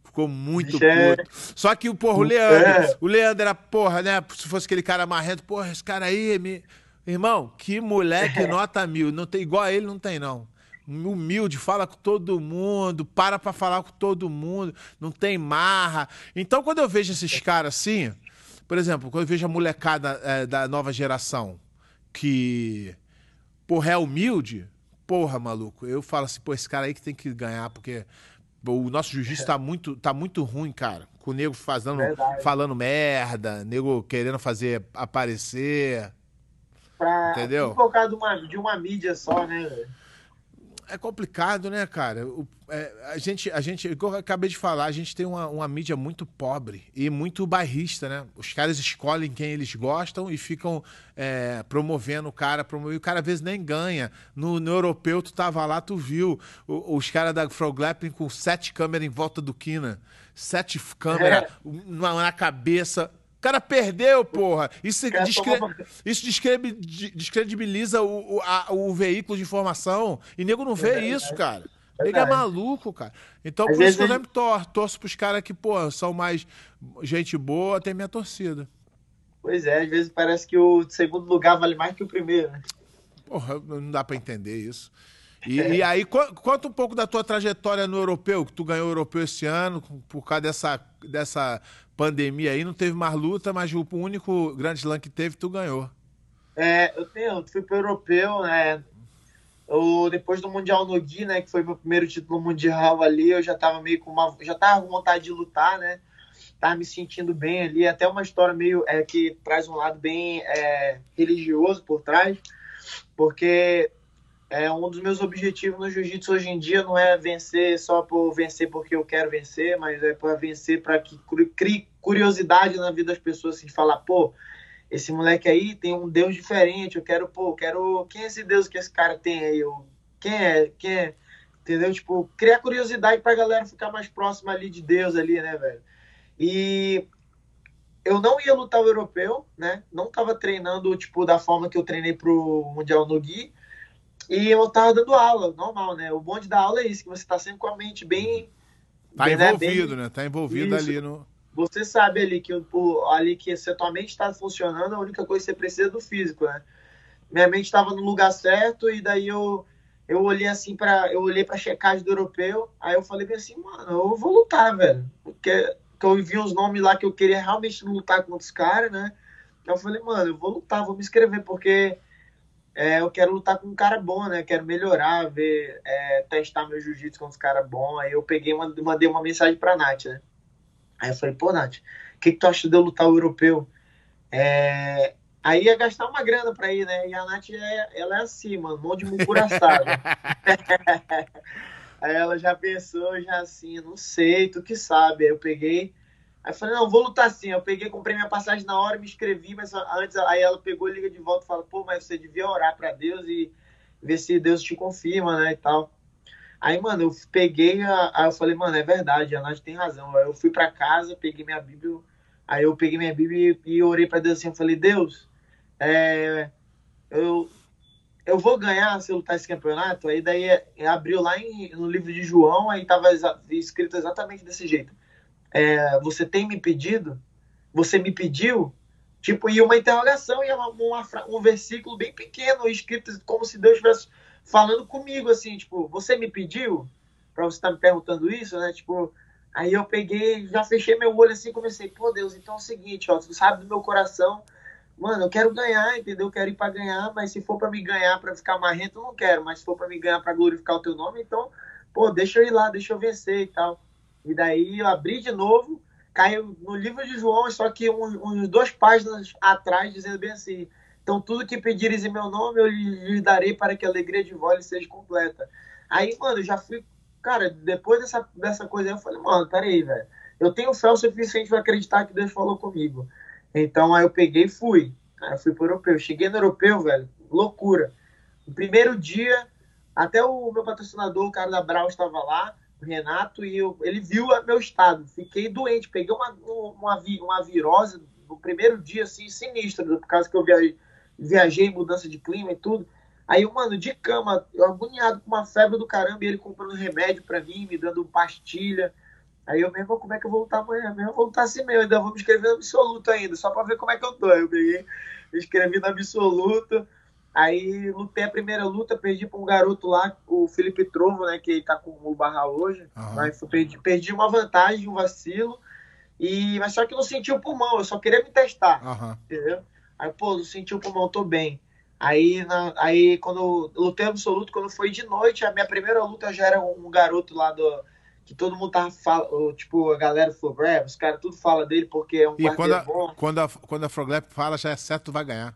Ficou muito puto. Só que, porra, o Leandro, é. o Leandro era, porra, né? Se fosse aquele cara marrento, porra, esse cara aí, me... irmão, que moleque nota mil. Não tem, igual a ele, não tem, não. Humilde, fala com todo mundo, para pra falar com todo mundo, não tem marra. Então, quando eu vejo esses caras assim, por exemplo, quando eu vejo a molecada é, da nova geração, que, porra, é humilde, porra, maluco, eu falo assim, pô, esse cara aí que tem que ganhar, porque o nosso jiu-jitsu tá muito, tá muito ruim, cara. Com o nego fazendo, falando merda, nego querendo fazer aparecer. Pra entendeu? Focado de uma, de uma mídia só, né, velho? é complicado, né, cara? O, é, a gente, a gente, como eu acabei de falar, a gente tem uma, uma, mídia muito pobre e muito bairrista, né? Os caras escolhem quem eles gostam e ficam é, promovendo o cara, promovendo, o cara às vezes nem ganha. No, no europeu, tu tava lá, tu viu o, os caras da Froglapping com sete câmeras em volta do Kina, sete câmeras é. [LAUGHS] na, na cabeça. O cara perdeu, porra. Isso, descre... isso descredibiliza o, o, a, o veículo de informação. E nego não vê é, isso, cara. Nego é maluco, cara. Então, Às por isso que eu sempre tor torço pros caras que, pô, são mais gente boa, tem minha torcida. Pois é, às vezes parece que o segundo lugar vale mais que o primeiro, né? Porra, não dá pra entender isso. E, é. e, aí, conta um pouco da tua trajetória no europeu, que tu ganhou o europeu esse ano, por causa dessa, dessa pandemia aí, não teve mais luta, mas o único grande slam que teve, tu ganhou. É, eu tenho, fui pro europeu, né? Eu, depois do Mundial no Gui, né, que foi meu primeiro título mundial ali, eu já tava meio com uma. Já tava com vontade de lutar, né? Tava me sentindo bem ali, até uma história meio é, que traz um lado bem é, religioso por trás, porque é um dos meus objetivos no jiu-jitsu hoje em dia não é vencer só por vencer porque eu quero vencer, mas é para vencer para que crie curiosidade na vida das pessoas, assim, de falar, pô, esse moleque aí tem um Deus diferente, eu quero, pô, quero, quem é esse Deus que esse cara tem aí? Eu, quem é? Quem é? Entendeu? Tipo, criar curiosidade pra galera ficar mais próxima ali de Deus ali, né, velho? E eu não ia lutar o europeu, né? Não tava treinando, tipo, da forma que eu treinei pro Mundial no Gui, e eu tava dando aula, normal, né? O bonde da aula é isso, que você tá sempre com a mente bem. Tá bem, envolvido, né? Bem... né? Tá envolvido isso. ali no. Você sabe ali que, ali que se a tua mente está funcionando, a única coisa que você precisa é do físico, né? Minha mente estava no lugar certo e daí eu, eu olhei assim para eu olhei para checagem do europeu, aí eu falei assim, mano, eu vou lutar, velho. Porque eu vi os nomes lá que eu queria realmente lutar contra os caras, né? Então eu falei, mano, eu vou lutar, vou me inscrever, porque é, eu quero lutar com um cara bom, né? Quero melhorar, ver, é, testar meu jiu-jitsu com os caras bons. Aí eu peguei, mandei uma mensagem pra Nath, né? Aí eu falei, pô, Nath, o que, que tu acha de eu lutar o europeu? É... Aí ia gastar uma grana pra ir, né? E a Nath, é, ela é assim, mano, mão de mucuraçado. [LAUGHS] [LAUGHS] aí ela já pensou, já assim, não sei, tu que sabe. Aí eu peguei, Aí eu falei, não, vou lutar sim. Eu peguei, comprei minha passagem na hora, me inscrevi, mas antes aí ela pegou, liga de volta e fala, pô, mas você devia orar para Deus e ver se Deus te confirma, né, e tal. Aí, mano, eu peguei, aí eu falei, mano, é verdade, a Nath tem razão. Aí eu fui para casa, peguei minha Bíblia, aí eu peguei minha Bíblia e, e orei para Deus assim, eu falei, Deus, é, eu, eu vou ganhar se eu lutar esse campeonato. Aí daí é, abriu lá em, no livro de João, aí tava escrito exatamente desse jeito é, você tem me pedido? Você me pediu? Tipo, e uma interrogação e uma, uma, um versículo bem pequeno, escrito como se Deus estivesse falando comigo, assim, tipo, você me pediu? Pra você estar tá me perguntando isso, né? Tipo, aí eu peguei, já fechei meu olho assim, comecei, pô Deus, então é o seguinte, ó, tu sabe do meu coração, mano, eu quero ganhar, entendeu? Eu quero ir para ganhar, mas se for para me ganhar para ficar marrento, eu não quero, mas se for para me ganhar para glorificar o teu nome, então pô, deixa eu ir lá, deixa eu vencer e tal. E daí eu abri de novo, caiu no livro de João, só que uns, uns duas páginas atrás, dizendo bem assim: Então, tudo que pedires em meu nome, eu lhes darei para que a alegria de vós seja completa. Aí, mano, eu já fui. Cara, depois dessa, dessa coisa aí, eu falei, mano, peraí, velho. Eu tenho fé o suficiente para acreditar que Deus falou comigo. Então, aí eu peguei e fui. Aí eu fui pro europeu. Cheguei no europeu, velho, loucura. No primeiro dia, até o meu patrocinador, o cara da Brau, estava lá Renato, e eu, ele viu meu estado. Fiquei doente, peguei uma, uma, uma virose no primeiro dia, assim, sinistra, por causa que eu viajei, viajei mudança de clima e tudo. Aí, mano, de cama, eu agoniado com uma febre do caramba, e ele comprando remédio para mim, me dando pastilha. Aí eu mesmo, como é que eu vou voltar amanhã? Mesmo, voltar assim mesmo, ainda vou me inscrever no absoluto ainda, só para ver como é que eu tô. Aí eu peguei, me inscrevi no absoluto, Aí lutei a primeira luta, perdi para um garoto lá, o Felipe Trovo, né, que tá com o Barra hoje. Uhum. Mas perdi, perdi uma vantagem, um vacilo. E, mas só que não senti o pulmão, eu só queria me testar. Uhum. Entendeu? Aí, pô, não senti o pulmão, tô bem. Aí, na, aí quando lutei absoluto, quando foi de noite, a minha primeira luta já era um, garoto lá do. Que todo mundo tava falando, tipo, a galera falou, os caras tudo fala dele porque é um E quando a, bom. quando a, quando a Froglep fala, já é certo, tu vai ganhar.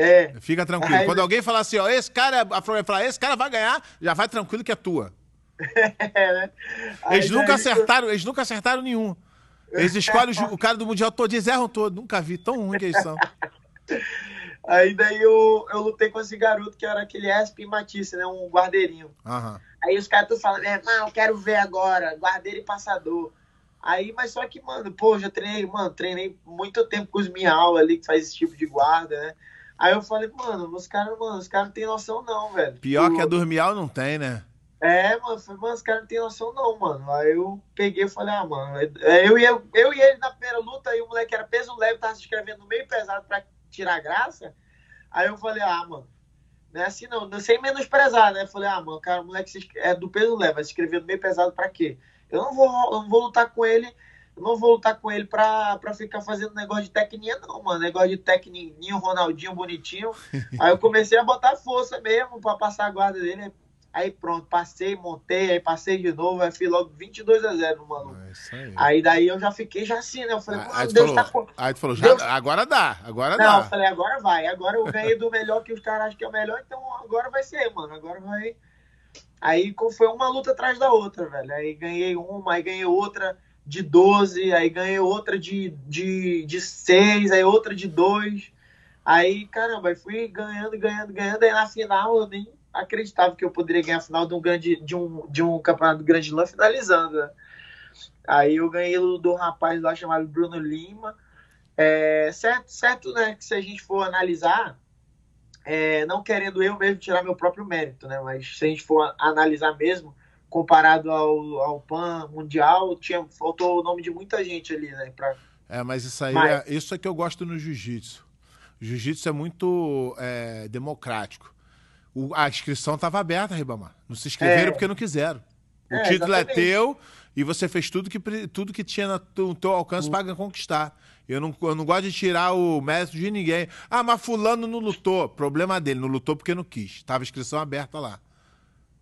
É. Fica tranquilo. Aí, Quando alguém falar assim, ó, esse cara, a falar, esse cara vai ganhar, já vai tranquilo que é tua. [LAUGHS] É, né? Eles nunca acertaram, eles nunca acertaram nenhum. Eles escolhem o cara do Mundial todo, eles erram todo. Nunca vi tão ruim que eles são. [LAUGHS] Aí daí eu, eu lutei com esse garoto que era aquele Esp Matisse, né? Um guardeirinho. Uhum. Aí os caras estão falando, irmão, eu quero ver agora, guardeiro e passador. Aí, mas só que, mano, pô, já treinei, mano, treinei muito tempo com os Miau ali, que faz esse tipo de guarda, né? Aí eu falei, mano, os caras, mano, os caras não tem noção não, velho. Pior que a Dormial não tem, né? É, mano, falei, mano, os caras não tem noção não, mano. Aí eu peguei e falei, ah, mano, é, eu, eu, eu e ele na primeira luta, aí o moleque era peso leve, tava se inscrevendo meio pesado pra tirar graça. Aí eu falei, ah, mano, não é assim não, sem menosprezar, né? Falei, ah, mano, cara, o moleque é do peso leve, vai se inscrever meio pesado pra quê? Eu não vou, eu não vou lutar com ele eu não vou lutar com ele pra, pra ficar fazendo negócio de tecninha, não, mano. Negócio de tecninho, Ronaldinho, bonitinho. [LAUGHS] Aí eu comecei a botar força mesmo pra passar a guarda dele. Aí pronto, passei, montei, aí passei de novo, aí fui logo 22 a 0 mano. É aí. aí. daí eu já fiquei já assim, né? Eu falei, aí, Deus falou, tá Aí tu falou, Deus... agora dá, agora não, dá. Não, eu falei, agora vai. Agora eu ganhei do melhor que os caras acham que é o melhor, então agora vai ser, mano. Agora vai. Aí foi uma luta atrás da outra, velho. Aí ganhei uma, aí ganhei outra de 12, aí ganhei outra de, de, de 6, aí outra de 2. Aí, caramba, fui ganhando, ganhando, ganhando. Aí na final eu nem acreditava que eu poderia ganhar a final de um, grande, de um, de um campeonato grande Slam finalizando. Né? Aí eu ganhei do rapaz lá chamado Bruno Lima. É, certo, certo, né? Que se a gente for analisar, é, não querendo eu mesmo tirar meu próprio mérito, né? Mas se a gente for analisar mesmo, comparado ao, ao PAN mundial, tinha, faltou o nome de muita gente ali, né? Pra... É, mas isso aí mas... É, isso é que eu gosto no jiu-jitsu. Jiu-jitsu é muito é, democrático. O, a inscrição estava aberta, Ribamar. Não se inscreveram é. porque não quiseram. O é, título é exatamente. é teu e você fez tudo que, tudo que tinha no teu alcance uhum. para conquistar. Eu não, eu não gosto de tirar o mérito de ninguém. Ah, mas fulano não lutou. Problema dele, não lutou porque não quis. Tava inscrição aberta lá.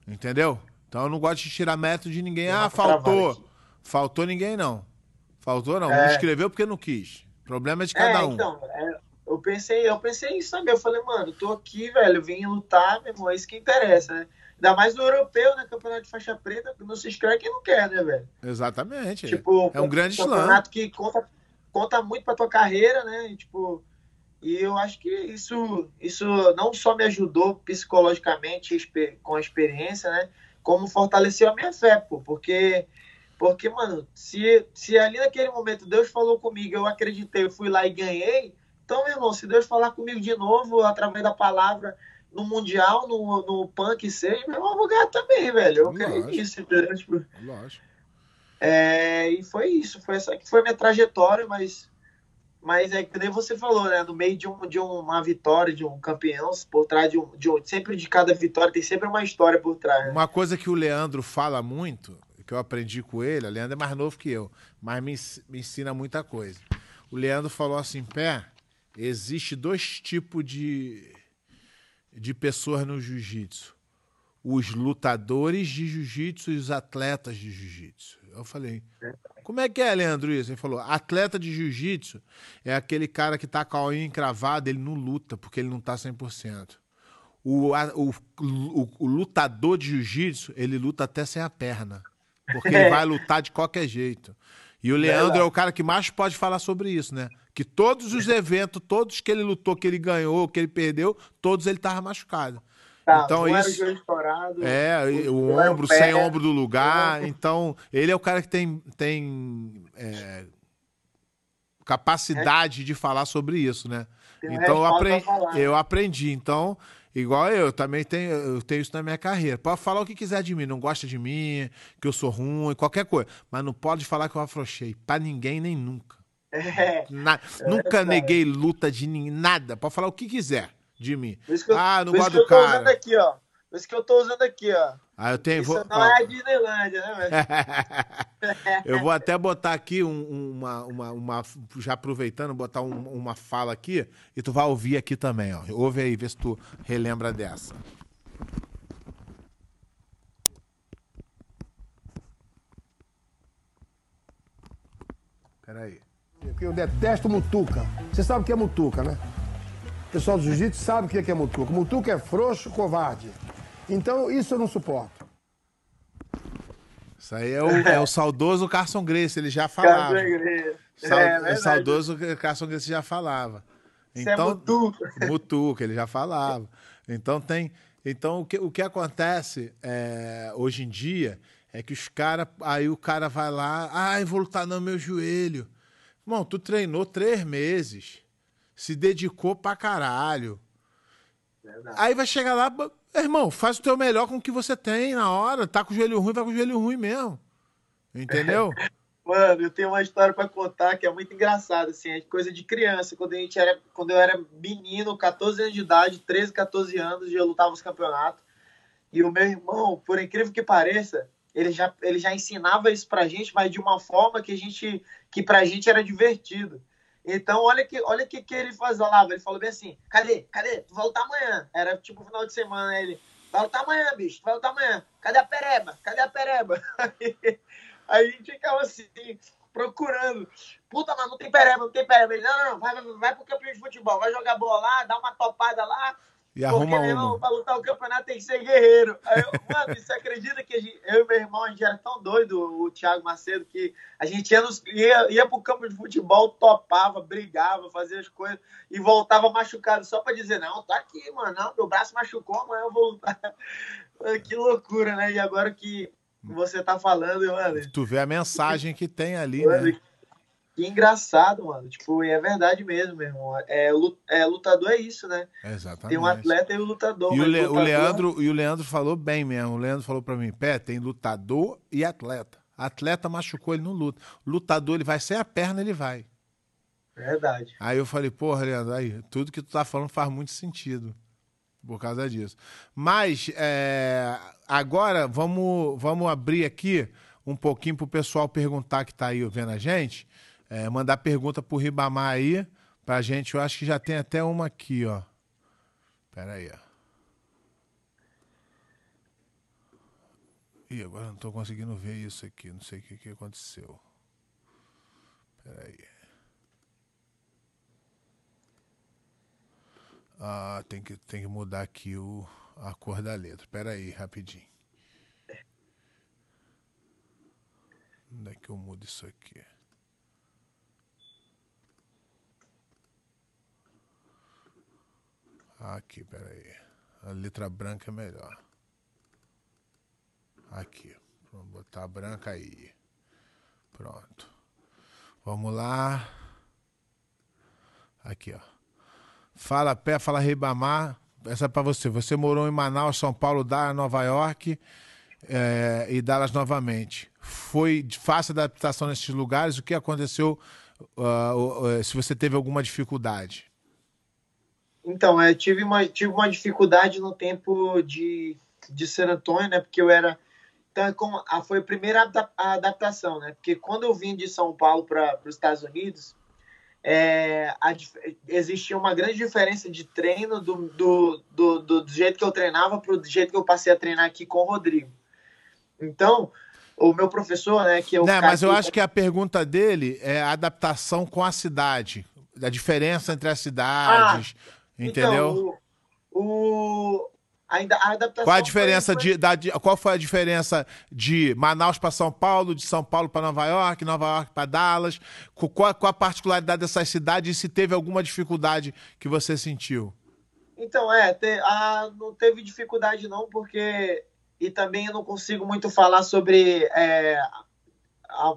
Entendeu? Então eu não gosto de tirar mérito de ninguém. Ah, faltou. Faltou ninguém, não. Faltou, não. É... Não escreveu porque não quis. Problema é de cada é, um. Então, é, eu pensei, eu pensei isso também. Eu falei, mano, tô aqui, velho, vim lutar, meu irmão, é isso que interessa, né? Ainda mais no europeu, né? Campeonato de faixa preta, não se inscreve quem não quer, né, velho? Exatamente. Tipo, é um grande slam. Campeonato que conta, conta muito pra tua carreira, né? E, tipo, e eu acho que isso, isso não só me ajudou psicologicamente com a experiência, né? Como fortaleceu a minha fé, pô, porque porque, mano, se, se ali naquele momento Deus falou comigo, eu acreditei, eu fui lá e ganhei, então, meu irmão, se Deus falar comigo de novo, através da palavra, no Mundial, no, no que seja, meu irmão, eu vou ganhar também, velho. Eu creio nisso, entendeu? Tipo, Lógico. É, e foi isso, foi essa que foi minha trajetória, mas mas é que nem você falou, né? No meio de, um, de uma vitória, de um campeão, por trás de um, de um. Sempre de cada vitória tem sempre uma história por trás. Né? Uma coisa que o Leandro fala muito, que eu aprendi com ele, o Leandro é mais novo que eu, mas me, me ensina muita coisa. O Leandro falou assim: pé, existe dois tipos de, de pessoas no jiu-jitsu. Os lutadores de jiu-jitsu e os atletas de jiu-jitsu. Eu falei, como é que é, Leandro, isso? Ele falou, atleta de jiu-jitsu é aquele cara que tá com a unha encravada, ele não luta, porque ele não tá 100%. O, o, o, o lutador de jiu-jitsu, ele luta até sem a perna, porque ele vai lutar de qualquer jeito. E o Leandro é o cara que mais pode falar sobre isso, né? Que todos os eventos, todos que ele lutou, que ele ganhou, que ele perdeu, todos ele tava machucado. Tá, então isso é o, o ombro o sem ombro do lugar. Então ele é o cara que tem tem é, capacidade é. de falar sobre isso, né? Tem então eu aprendi, eu aprendi. Então igual eu também tenho eu tenho isso na minha carreira. Pode falar o que quiser de mim, não gosta de mim, que eu sou ruim, qualquer coisa, mas não pode falar que eu afrouxei para ninguém nem nunca. É, Na, nunca neguei luta de ninguém, nada. Pode falar o que quiser de mim. Eu, ah, não gosto do cara. Usando aqui, ó. Por isso que eu tô usando aqui, ó. Ah, eu tenho. Isso vou, não ó. é a Disneylandia, né, [LAUGHS] Eu vou até botar aqui um, uma, uma, uma, Já aproveitando, botar um, uma fala aqui e tu vai ouvir aqui também, ó. Ouve aí, vê se tu relembra dessa. Peraí. Eu detesto mutuca. Você sabe o que é mutuca, né? O pessoal do jiu-jitsu sabe o que é mutuca. Mutuca é frouxo, covarde. Então, isso eu não suporto. Isso aí é o, é o saudoso Carson Grace, ele já falava. Sal, é, é, o saudoso Carson Grace já falava. Então, Isso é mutuca. Mutuca, [LAUGHS] ele já falava. Então tem. Então o que, o que acontece é, hoje em dia é que os caras. Aí o cara vai lá, ai, ah, vou lutar no meu joelho. Irmão, tu treinou três meses se dedicou pra caralho. Verdade. Aí vai chegar lá, irmão, faz o teu melhor com o que você tem na hora. Tá com o joelho ruim, vai com o joelho ruim mesmo. Entendeu? [LAUGHS] Mano, eu tenho uma história para contar que é muito engraçada, assim, é coisa de criança. Quando, a gente era, quando eu era menino, 14 anos de idade, 13, 14 anos, eu lutava os campeonatos. E o meu irmão, por incrível que pareça, ele já, ele já ensinava isso pra gente, mas de uma forma que a gente, que pra gente era divertido. Então, olha que, olha que, que ele falava. Ele falou bem assim: cadê? Cadê? Tu volta amanhã. Era tipo final de semana. Ele, vai lutar amanhã, bicho, lutar amanhã. Cadê a pereba? Cadê a pereba? [LAUGHS] Aí, a gente ficava assim, procurando. Puta, mas não tem pereba, não tem pereba. Ele, não, não, vai, vai, vai pro campeão de futebol, vai jogar bola lá, dá uma topada lá, e arruma Porque. Irmão, pra lutar o campeonato tem que ser guerreiro. Aí eu, mano, você acredita que gente, eu e meu irmão, a gente era tão doido, o Thiago Macedo, que a gente ia, nos, ia, ia pro campo de futebol, topava, brigava, fazia as coisas e voltava machucado só pra dizer, não, tá aqui, mano, não, meu braço machucou, amanhã eu vou lutar. [LAUGHS] que loucura, né? E agora que você tá falando, mano. Tu vê a mensagem que tem ali, mano, né? Que engraçado, mano. Tipo, e é verdade mesmo, meu irmão. É, é, lutador é isso, né? Exatamente. Tem um atleta e o lutador. E o, Le, lutador... o, Leandro, e o Leandro falou bem mesmo. O Leandro falou para mim, pé, tem lutador e atleta. Atleta machucou, ele não luta. Lutador, ele vai sem a perna, ele vai. Verdade. Aí eu falei, porra, Leandro, aí, tudo que tu tá falando faz muito sentido por causa disso. Mas é, agora vamos, vamos abrir aqui um pouquinho pro pessoal perguntar que tá aí vendo a gente é, mandar pergunta pro Ribamar aí pra gente. Eu acho que já tem até uma aqui, ó. Pera aí, ó. Ih, agora não tô conseguindo ver isso aqui. Não sei o que, que aconteceu. Pera aí. Ah, tem que, tem que mudar aqui o, a cor da letra. Pera aí, rapidinho. Onde é que eu mudo isso aqui? Aqui, peraí. A letra branca é melhor. Aqui. Vamos botar a branca aí. Pronto. Vamos lá. Aqui, ó. Fala pé, fala Ribamar. Essa é para você. Você morou em Manaus, São Paulo, Dallas, Nova York é, e Dallas novamente. Foi fácil a adaptação nesses lugares? O que aconteceu? Uh, uh, se você teve alguma dificuldade? Então, eu tive uma, tive uma dificuldade no tempo de, de San Antônio, né? Porque eu era. Então, é como, a, foi a primeira adaptação, né? Porque quando eu vim de São Paulo para os Estados Unidos, é, a, existia uma grande diferença de treino do, do, do, do jeito que eu treinava para o jeito que eu passei a treinar aqui com o Rodrigo. Então, o meu professor, né, que é o Não, mas eu que... acho que a pergunta dele é a adaptação com a cidade, a diferença entre as cidades, ah, entendeu? Então, o, o, Ainda, a adaptação qual a diferença foi... de, da, de, qual foi a diferença de Manaus para São Paulo, de São Paulo para Nova York, Nova York para Dallas? Qual, qual a particularidade dessas cidades e se teve alguma dificuldade que você sentiu? Então, é, te, a, não teve dificuldade não, porque e também eu não consigo muito falar sobre é, a,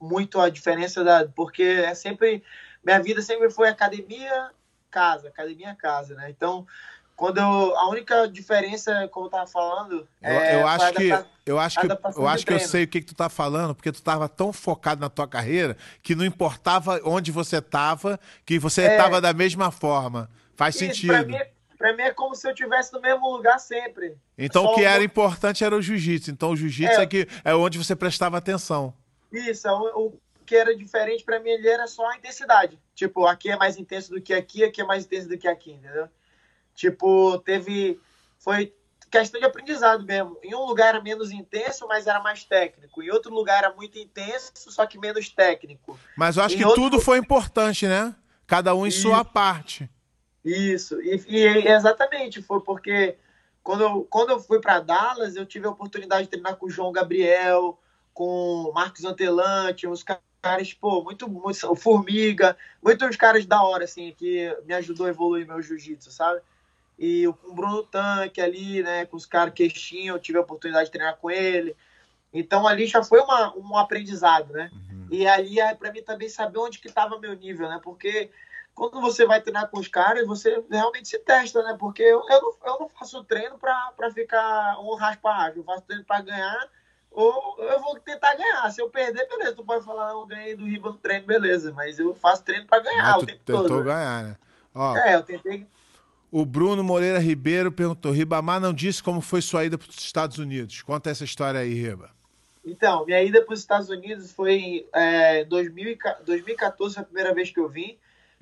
muito a diferença da, porque é sempre minha vida sempre foi academia casa, academia casa, né? Então quando eu, a única diferença, como eu tava falando, eu, é, eu acho que eu acho que eu acho que eu sei o que, que tu tá falando, porque tu tava tão focado na tua carreira que não importava onde você tava, que você é, tava da mesma forma. Faz isso, sentido. Pra mim, pra mim, é como se eu estivesse no mesmo lugar sempre. Então Só o que era importante era o jiu-jitsu. Então o jiu-jitsu é, é, que é onde você prestava atenção. Isso, o, o que era diferente para mim ele era só a intensidade. Tipo, aqui é mais intenso do que aqui, aqui é mais intenso do que aqui, entendeu? Tipo, teve. Foi questão de aprendizado mesmo. Em um lugar era menos intenso, mas era mais técnico. Em outro lugar era muito intenso, só que menos técnico. Mas eu acho em que outro... tudo foi importante, né? Cada um em Isso. sua parte. Isso, e, e, exatamente, foi porque quando eu, quando eu fui para Dallas, eu tive a oportunidade de treinar com o João Gabriel, com o Marcos Antelante, uns caras, pô, muito, muito Formiga, muitos caras da hora, assim, que me ajudou a evoluir meu jiu-jitsu, sabe? e com o Bruno Tanque ali, né, com os caras queixinho, eu tive a oportunidade de treinar com ele. Então ali já foi uma, um aprendizado, né? Uhum. E ali é para mim também saber onde que estava meu nível, né? Porque quando você vai treinar com os caras, você realmente se testa, né? Porque eu, eu, não, eu não faço treino para ficar um raspa eu faço treino para ganhar ou eu vou tentar ganhar. Se eu perder, beleza, tu pode falar, eu ganhei do Riba no treino, beleza, mas eu faço treino para ganhar mas o tempo tentou todo. ganhar, né? Ó, é, eu tentei o Bruno Moreira Ribeiro perguntou: Ribamar não disse como foi sua ida para os Estados Unidos. Conta essa história aí, Riba. Então, minha ida para os Estados Unidos foi é, 2014, foi a primeira vez que eu vim.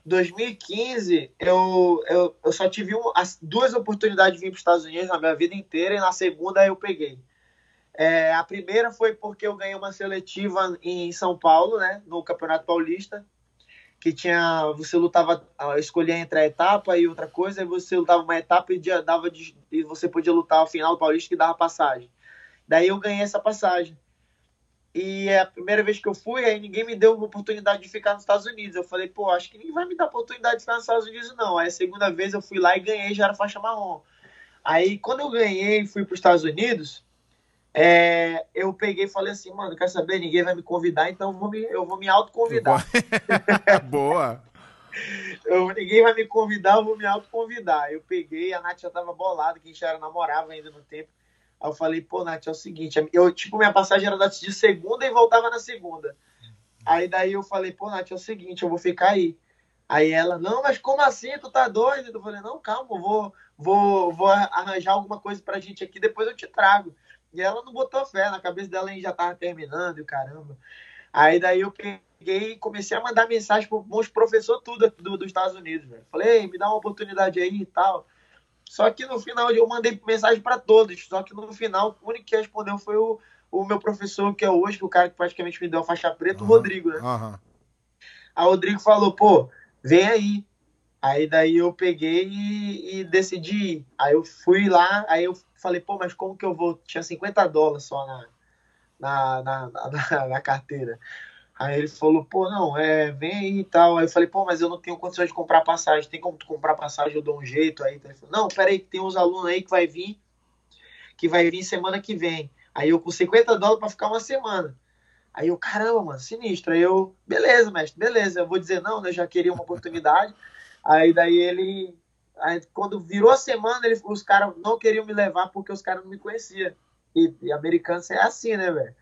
2015, eu, eu, eu só tive um, as duas oportunidades de vir para os Estados Unidos na minha vida inteira, e na segunda eu peguei. É, a primeira foi porque eu ganhei uma seletiva em São Paulo, né, no Campeonato Paulista que tinha você lutava escolher entre a etapa e outra coisa e você lutava uma etapa e dava e você podia lutar ao final do Paulista que dava passagem. Daí eu ganhei essa passagem. E é a primeira vez que eu fui aí ninguém me deu uma oportunidade de ficar nos Estados Unidos. Eu falei pô acho que ninguém vai me dar oportunidade de ficar nos Estados Unidos não. Aí a segunda vez eu fui lá e ganhei já era faixa marrom. Aí quando eu ganhei e fui para os Estados Unidos é, eu peguei e falei assim, mano, quer saber? Ninguém vai me convidar, então eu vou me, eu vou me autoconvidar. Boa! [LAUGHS] [LAUGHS] eu, ninguém vai me convidar, eu vou me autoconvidar. Eu peguei, a Nath já tava bolada, que a gente já era namorava ainda no tempo. Aí eu falei, pô, Nath, é o seguinte, eu, tipo, minha passagem era de segunda e voltava na segunda. Aí daí eu falei, pô, Nath, é o seguinte, eu vou ficar aí. Aí ela, não, mas como assim? Tu tá doido? Eu falei, não, calma, eu vou, vou, vou arranjar alguma coisa pra gente aqui, depois eu te trago. E ela não botou fé, na cabeça dela a gente já tava terminando, e caramba. Aí daí eu peguei e comecei a mandar mensagem para os professores tudo do, dos Estados Unidos, velho. Falei, me dá uma oportunidade aí e tal. Só que no final eu mandei mensagem para todos. Só que no final o único que respondeu foi o, o meu professor, que é hoje, que o cara que praticamente me deu a faixa preta, uhum, o Rodrigo, né? Uhum. Aí o Rodrigo falou, pô, vem aí. Aí daí eu peguei e, e, decidi. Aí eu fui lá, aí eu falei, pô, mas como que eu vou? Tinha 50 dólares só na, na, na, na, [LAUGHS] na carteira. Aí ele falou, pô, não, é, vem aí e tal. Aí eu falei, pô, mas eu não tenho condições de comprar passagem. Tem como tu comprar passagem? Eu dou um jeito aí. Ele falou, não, peraí, tem uns alunos aí que vai vir, que vai vir semana que vem. Aí eu com 50 dólares para ficar uma semana. Aí eu, caramba, mano, sinistro. Aí eu, beleza, mestre, beleza. Eu vou dizer não, né? Eu já queria uma oportunidade. Aí daí ele, aí, quando virou a semana, ele, os caras não queriam me levar porque os caras não me conheciam. E, e americano é assim, né, velho?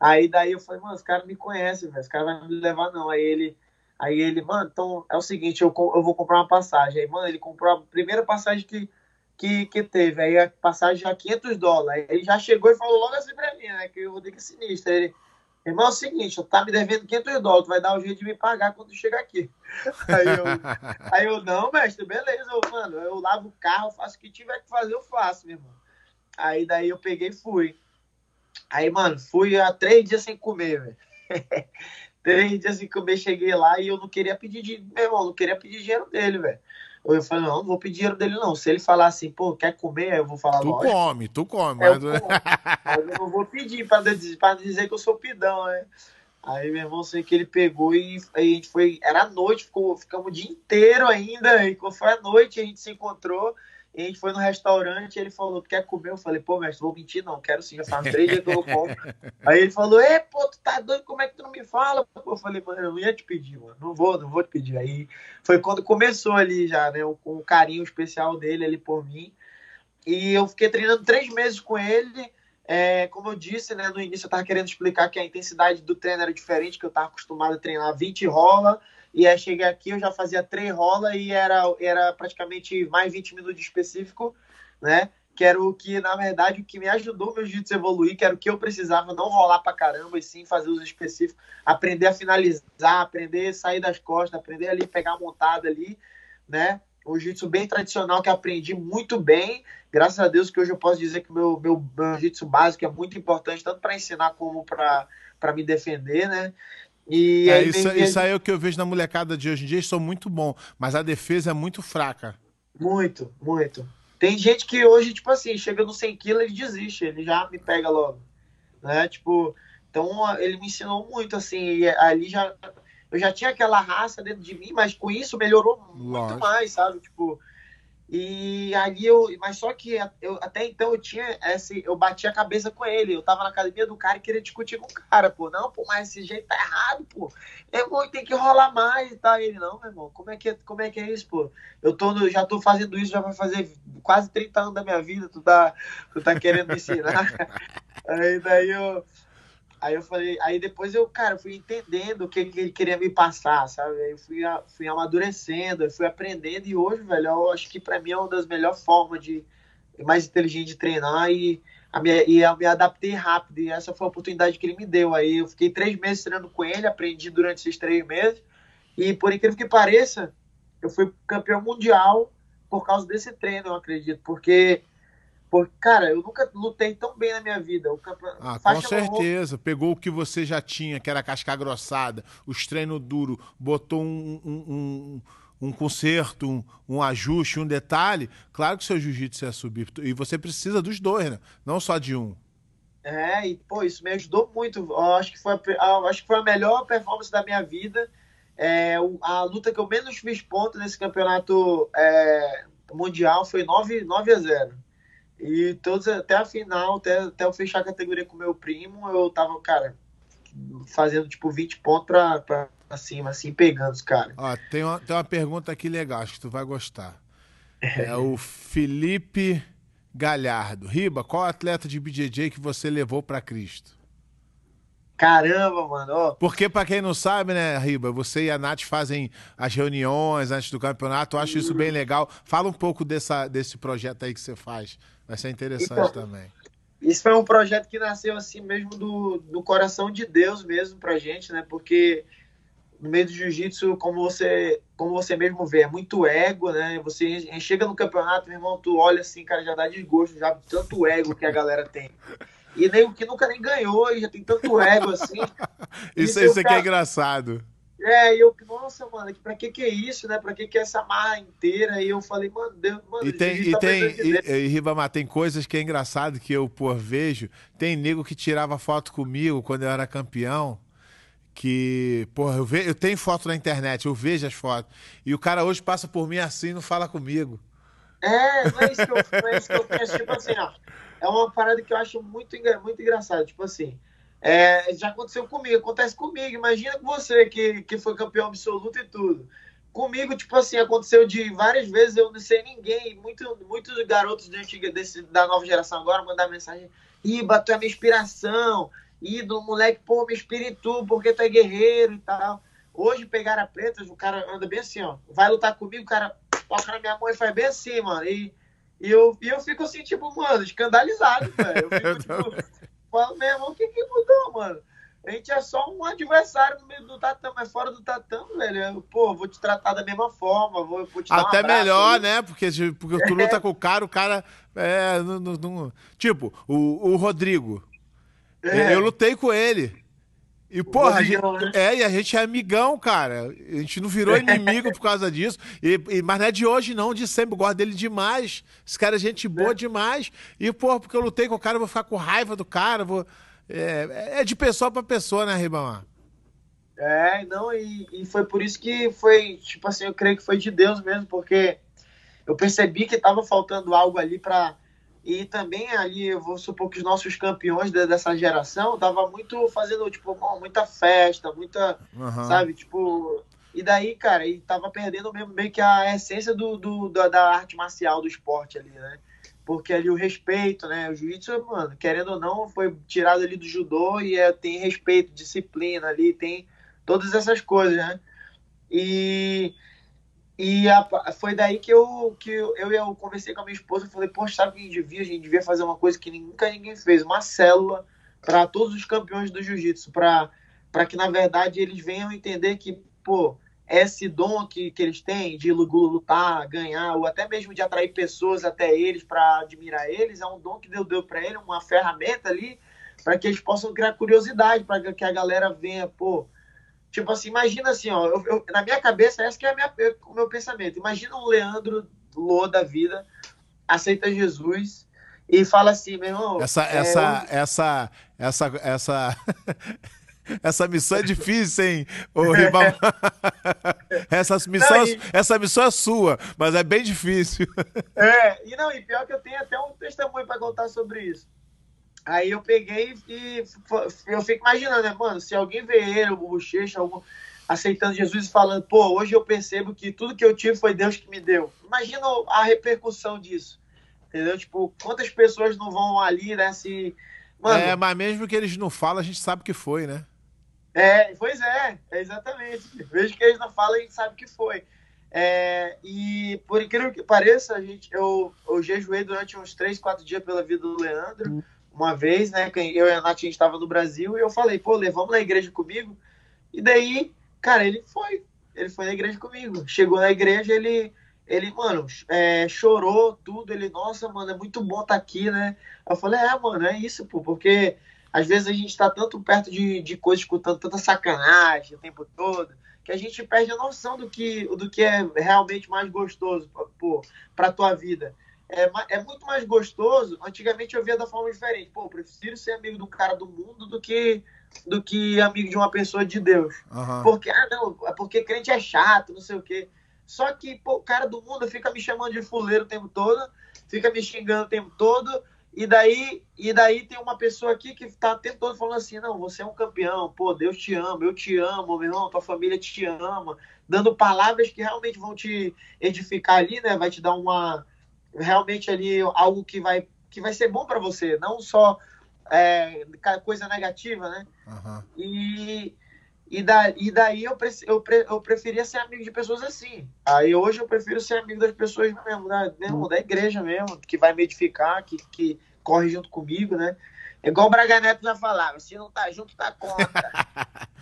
Aí daí eu falei, mano, os caras me conhecem, velho. Os caras não vão me levar, não. Aí ele, aí ele, mano, então é o seguinte, eu, eu vou comprar uma passagem. Aí, mano, ele comprou a primeira passagem que, que, que teve. Aí a passagem já 500 dólares. Aí ele já chegou e falou logo assim pra mim, né? Que eu vou ter que sinistro. Aí ele, Irmão, é o seguinte, eu tá me devendo 500 dólares, tu vai dar um jeito de me pagar quando chegar aqui. [LAUGHS] Aí eu, aí eu não, mestre, beleza, eu, mano, eu lavo o carro, faço o que tiver que fazer, eu faço, meu irmão. Aí daí eu peguei e fui. Aí, mano, fui há três dias sem comer, velho. [LAUGHS] três dias sem comer, cheguei lá e eu não queria pedir dinheiro, meu irmão, não queria pedir dinheiro dele, velho. Eu falei, não, não vou pedir dinheiro dele, não. Se ele falar assim, pô, quer comer, eu vou falar, Tu lógico. come, tu come. É, mas- eu, [LAUGHS] mas eu não vou pedir pra, dizer- pra dizer que eu sou pidão, né? Aí, meu irmão, sei que ele pegou e aí a gente foi. Era noite, ficou, ficamos o dia inteiro ainda. E quando foi à noite, a gente se encontrou. E a gente foi no restaurante. Ele falou: Tu quer comer? Eu falei: Pô, mestre, vou mentir, não. Quero sim. Já faz três dias que eu não como. [LAUGHS] Aí ele falou: Ê, pô, tu tá doido? Como é que tu não me fala? Pô, eu falei: Mano, eu não ia te pedir, mano. Não vou, não vou te pedir. Aí foi quando começou ali já, né? Com o carinho especial dele ali por mim. E eu fiquei treinando três meses com ele. É, como eu disse, né, no início eu estava querendo explicar que a intensidade do treino era diferente, que eu estava acostumado a treinar 20 rola, e aí cheguei aqui, eu já fazia 3 rola e era, era praticamente mais 20 minutos específico, né? Que era o que, na verdade, o que me ajudou meu jiu-jitsu evoluir, que era o que eu precisava, não rolar pra caramba, e sim fazer os específicos, aprender a finalizar, aprender a sair das costas, aprender ali, pegar a montada ali, né? O jiu-jitsu bem tradicional que aprendi muito bem, graças a Deus que hoje eu posso dizer que meu, meu, meu jiu-jitsu básico é muito importante, tanto para ensinar como para me defender, né? E É, isso, vem- isso aí é o que eu vejo na molecada de hoje em dia, eles são muito bom, mas a defesa é muito fraca. Muito, muito. Tem gente que hoje, tipo assim, chega no 100 quilos, ele desiste, ele já me pega logo, né? Tipo, então ele me ensinou muito, assim, e ali já, eu já tinha aquela raça dentro de mim, mas com isso melhorou muito Lógico. mais, sabe? Tipo, e ali eu, mas só que eu, até então eu tinha esse, eu bati a cabeça com ele, eu tava na academia do cara e queria discutir com o cara, pô, não, pô, mas esse jeito tá errado, pô, irmão, tem que rolar mais e tal, ele, não, meu irmão, como é que é, como é, que é isso, pô, eu tô no- já tô fazendo isso, já vai fazer quase 30 anos da minha vida, tu tá, tu tá querendo me ensinar, [LAUGHS] aí daí eu, Aí eu falei, aí depois eu, cara, fui entendendo o que, que ele queria me passar, sabe? Aí eu fui, fui amadurecendo, eu fui aprendendo e hoje, velho, eu acho que pra mim é uma das melhores formas de mais inteligente de treinar e, a minha, e eu me adaptei rápido. E essa foi a oportunidade que ele me deu. Aí eu fiquei três meses treinando com ele, aprendi durante esses três meses. E por incrível que pareça, eu fui campeão mundial por causa desse treino, eu acredito. Porque, porque cara, eu nunca lutei tão bem na minha vida. Ah, com marrom- certeza. Pegou o que você já tinha, que era casca grossada, os treinos duros, botou um, um, um, um conserto, um, um ajuste, um detalhe. Claro que seu jiu-jitsu ia subir. E você precisa dos dois, né? Não só de um. É, e pô, isso me ajudou muito. Eu acho que foi a, acho que foi a melhor performance da minha vida. É, a luta que eu menos fiz ponto nesse campeonato é, mundial foi 9, 9 a 0. E todos até a final, até, até eu fechar a categoria com meu primo, eu tava, cara, fazendo tipo 20 pontos pra, pra cima, assim, pegando os caras. Ó, tem uma, tem uma pergunta aqui legal, acho que tu vai gostar. É o Felipe Galhardo. Riba, qual atleta de BJJ que você levou pra Cristo? Caramba, mano, ó. Porque, pra quem não sabe, né, Riba, você e a Nath fazem as reuniões antes do campeonato. Eu acho isso bem legal. Fala um pouco dessa, desse projeto aí que você faz. Vai ser interessante Então, também. Isso foi um projeto que nasceu assim mesmo do, do coração de Deus mesmo pra gente, né? Porque no meio do jiu-jitsu, como você, como você mesmo vê, é muito ego, né? Você chega no campeonato, meu irmão, tu olha assim, cara, já dá desgosto, já tanto ego que a galera tem. E nem o que nunca nem ganhou, e já tem tanto ego assim. [LAUGHS] Isso, isso aqui é cara- engraçado. É, e eu, nossa, mano, pra que que é isso, né? Pra que que é essa marra inteira? E eu falei, mano, Deus, mano, E tem, e tá tem, e, e, Ribamar, tem coisas que é engraçado que eu, por vejo. Tem nego que tirava foto comigo quando eu era campeão. Que, porra, eu, ve, eu tenho foto na internet, eu vejo as fotos. E o cara hoje passa por mim assim e não fala comigo. É, não é isso que eu, não é isso que eu penso. Tipo assim, ó. É uma parada que eu acho muito, muito engraçado. Tipo assim, é, já aconteceu comigo, acontece comigo. Imagina com você que, que foi campeão absoluto e tudo. Comigo, tipo assim, aconteceu de várias vezes, eu não sei ninguém. Muito, muitos garotos da, antiga, desse, da nova geração agora mandar mensagem: Iba, tu é minha inspiração. Ídolo, moleque, pô, me inspira em tu, porque tu é guerreiro e tal. Hoje pegaram a pretas, o cara anda bem assim, ó. Vai lutar comigo, o cara toca na minha mão e faz bem assim, mano. E, e, eu, e eu fico assim, tipo, mano, escandalizado, velho. Eu fico, [LAUGHS] tipo, falo, meu irmão, o que que mudou, mano? A gente é só um adversário no meio do tatame, mas fora do tatame, velho. Eu, pô, vou te tratar da mesma forma, vou, vou te Até um melhor, aí. né? Porque, porque tu luta [LAUGHS] com o cara, o cara. É, não, não, não... Tipo, o, o Rodrigo. É. Eu lutei com ele. E, porra, a gente, né? é, e a gente é amigão, cara. A gente não virou inimigo por causa disso. E, e- mas não é de hoje, não, de sempre. Eu gosto dele demais. Esse cara é gente boa demais. E, porra, porque eu lutei com o cara, eu vou ficar com raiva do cara. Vou... É, é de pessoa pra pessoa, né, Ribamar? É, não, e, e foi por isso que foi, tipo assim, eu creio que foi de Deus mesmo, porque eu percebi que tava faltando algo ali pra. E também ali, eu vou supor que os nossos campeões de- dessa geração tava muito fazendo, tipo, muita festa, muita. Aham. sabe? Tipo, e daí, cara, e tava perdendo mesmo meio que a essência do, do- da, da arte marcial do esporte ali, né? Porque ali o respeito, né? O jiu-jitsu, mano, querendo ou não, foi tirado ali do judô e é, tem respeito, disciplina ali, tem todas essas coisas, né? E, e a- foi daí que eu, que eu, eu, conversei com a minha esposa e falei, poxa, sabe o que a gente devia? A gente devia fazer uma coisa que nunca ninguém fez, uma célula para todos os campeões do jiu-jitsu, para que na verdade eles venham entender que, pô, esse dom que, que eles têm de lu- lutar, ganhar, ou até mesmo de atrair pessoas até eles para admirar eles, é um dom que Deus deu para ele, uma ferramenta ali para que eles possam criar curiosidade, para que a galera venha, pô. Tipo assim, imagina assim, ó, eu- eu- na minha cabeça, esse que é minha, o meu pensamento. Imagina um Leandro Lô da vida, aceita Jesus e fala assim, meu irmão. Essa, é, essa, essa, essa, essa, [LAUGHS] essa missão é difícil, hein, ô [LAUGHS] Ribamar? [LAUGHS] essa, missão, Não, e- essa missão é sua, mas é bem difícil. É, e não, e pior que eu tenho até um testemunho pra contar sobre isso. Aí eu peguei e eu fico imaginando, né, mano, se alguém vê ele, o Bochecha, algum, aceitando Jesus e falando, pô, hoje eu percebo que tudo que eu tive foi Deus que me deu. Imagina a repercussão disso. Entendeu? Tipo, quantas pessoas não vão ali, né, se. Mano, É, mas mesmo que eles não falam, a gente sabe que foi, né? É, pois é, é exatamente. Vejo que eles não falam, a gente sabe que foi. É, e por incrível que pareça, a gente, eu, eu jejuei durante uns 3, 4 dias pela vida do Leandro, uma vez, né? Eu e a Nath, a gente estava no Brasil, e eu falei, pô, Lê, vamos na igreja comigo? E daí, cara, ele foi. Ele foi na igreja comigo. Chegou na igreja, ele, ele mano, é, chorou tudo. Ele, nossa, mano, é muito bom estar aqui, né? Eu falei, é, mano, é isso, pô, porque às vezes a gente tá tanto perto de, de coisas, escutando tanta sacanagem o tempo todo, que a gente perde a noção do que, do que é realmente mais gostoso pô, pra tua vida. É, é muito mais gostoso. Antigamente eu via da forma diferente. Pô, eu prefiro ser amigo do cara do mundo do que, do que amigo de uma pessoa de Deus. Aham. Porque, ah, não, é porque crente é chato, não sei o quê. Só que, pô, o cara do mundo fica me chamando de fuleiro o tempo todo, fica me xingando o tempo todo, e daí, e daí tem uma pessoa aqui que tá o tempo todo falando assim, não, você é um campeão, pô, Deus te ama, eu te amo, meu irmão, tua família te ama, dando palavras que realmente vão te edificar ali, né? Vai te dar uma realmente ali algo que vai que vai ser bom para você, não só é, coisa negativa, né? Aham. E, e, da, e daí eu, pre- eu, pre- eu preferia ser amigo de pessoas assim. Aí hoje eu prefiro ser amigo das pessoas mesmo, da, mesmo, da igreja mesmo, que vai me edificar, que, que corre junto comigo, né? Igual o Braga Neto já falava, se não tá junto, tá contra.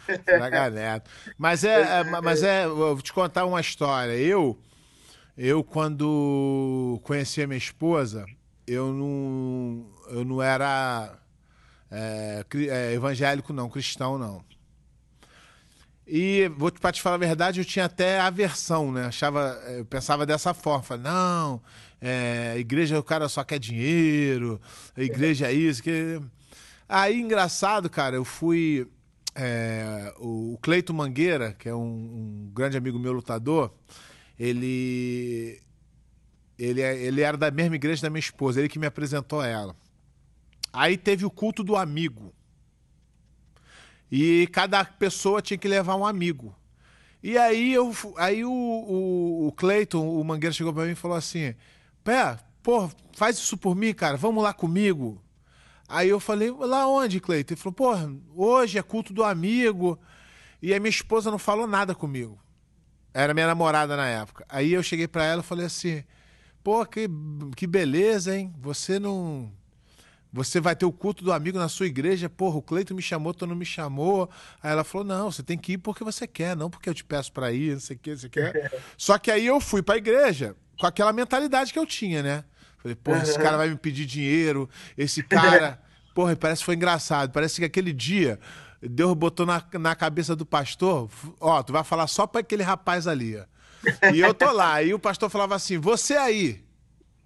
[LAUGHS] Braga Neto. Mas [LAUGHS] é, é, mas é, eu vou te contar uma história. Eu, eu quando conheci a minha esposa, eu não, eu não era é, é, evangélico não, cristão não. E vou te- te falar a verdade, eu tinha até aversão, né? Achava, eu pensava dessa forma, falei, não, é, igreja o cara só quer dinheiro, a igreja é isso, que Aí, engraçado, cara, eu fui. é, o Cleito Mangueira, que é um, um grande amigo meu lutador, ele. Ele, é- ele era da mesma igreja da minha esposa, ele que me apresentou ela. Aí teve o culto do amigo. E cada pessoa tinha que levar um amigo. E aí, eu, aí o, o, o Cleiton, o Mangueira, chegou pra mim e falou assim: Pé, pô, faz isso por mim, cara, vamos lá comigo. Aí eu falei, lá onde, Cleiton? Ele falou, pô, hoje é culto do amigo. E a minha esposa não falou nada comigo. Era minha namorada na época. Aí eu cheguei pra ela e falei assim, pô, que, que beleza, hein? Você não. Você vai ter o culto do amigo na sua igreja. Porra, o Cleito me chamou, tu não me chamou. Aí ela falou: não, você tem que ir porque você quer, não porque eu te peço para ir, não sei o que, não sei o que. [LAUGHS] Só que aí eu fui pra igreja com aquela mentalidade que eu tinha, né? Falei, porra, esse cara vai me pedir dinheiro, esse cara. [LAUGHS] Porra, parece que foi engraçado. Parece que aquele dia Deus botou na, na cabeça do pastor: ó, tu vai falar só pra aquele rapaz ali, ó. E eu tô lá. E o pastor falava assim: você aí,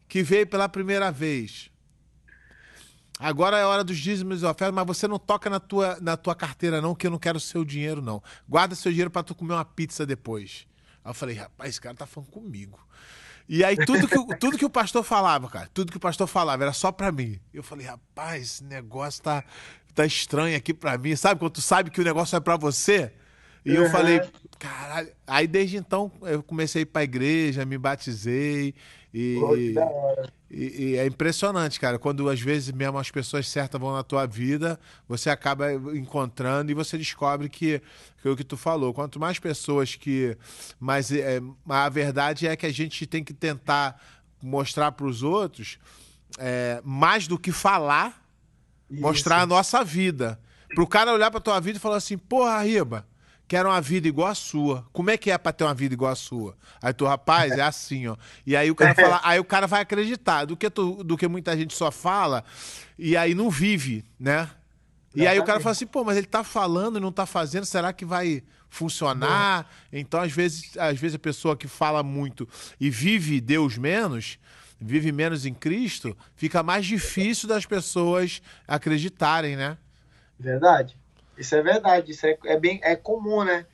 que veio pela primeira vez. Agora é hora dos dízimos e ofertas, mas você não toca na tua, na tua carteira, não, que eu não quero seu dinheiro, não. Guarda seu dinheiro para tu comer uma pizza depois. Aí eu falei, rapaz, esse cara tá falando comigo. E aí tudo que, tudo que o pastor falava, cara, tudo que o pastor falava era só para mim. Eu falei, rapaz, esse negócio tá, tá estranho aqui para mim. Sabe quando tu sabe que o negócio é para você? E uhum. eu falei, caralho. Aí desde então eu comecei a ir pra igreja, me batizei. E, Pô, e, e, é impressionante, cara. Quando às vezes mesmo as pessoas certas vão na tua vida, você acaba encontrando e você descobre que, que é o que tu falou. Quanto mais pessoas que. Mas é, a verdade é que a gente tem que tentar mostrar para os outros é, mais do que falar, Isso. mostrar a nossa vida. Para o cara olhar para tua vida e falar assim: porra, Riba quero uma vida igual a sua. Como é que é pra ter uma vida igual a sua? Aí tu, rapaz, é assim, ó. E aí o cara [LAUGHS] fala, aí o cara vai acreditar do que, tu, do que muita gente só fala e aí não vive, né? E aí o cara fala assim, pô, mas ele tá falando e não tá fazendo, será que vai funcionar? Então, às vezes, às vezes a pessoa que fala muito e vive Deus menos, vive menos em Cristo, fica mais difícil das pessoas acreditarem, né? Verdade. Isso é verdade, isso é, é bem é comum, né?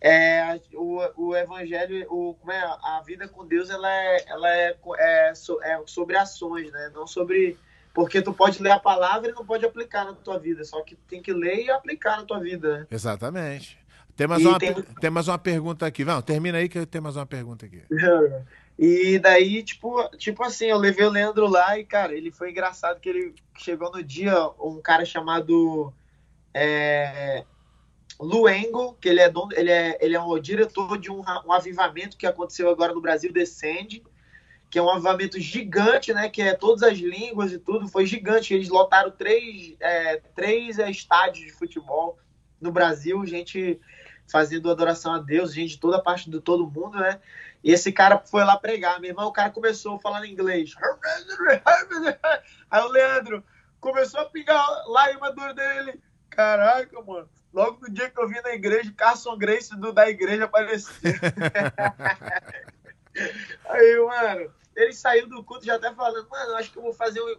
É, o, o evangelho, o, como é, a vida com Deus, ela é, ela é, é, so, é sobre ações, né? Não sobre porque tu pode ler a palavra e não pode aplicar na tua vida, só que tem que ler e aplicar na tua vida. Né? Exatamente. Tem mais, uma, tem... tem... mais uma pergunta aqui. Não, termina aí que eu tenho mais uma pergunta aqui. [LAUGHS] E daí, tipo, tipo assim, eu levei o Leandro lá e, cara, ele foi engraçado que ele chegou no dia, um cara chamado é, Luengo, que ele é, dono, ele é, ele é o diretor de um, um avivamento que aconteceu agora no Brasil, Descende, que é um avivamento gigante, né? Que é todas as línguas e tudo, foi gigante. Eles lotaram três, é, três estádios de futebol no Brasil, gente fazendo adoração a Deus, gente de toda parte do todo mundo, né? E esse cara foi lá pregar. Meu irmão, o cara começou falando inglês. Aí o Leandro começou a pingar lágrima dor dele. Caraca, mano. Logo no dia que eu vi na igreja, Carson Grace do, da igreja apareceu. [LAUGHS] Aí, mano, ele saiu do culto já até falando, mano, acho que eu vou fazer um,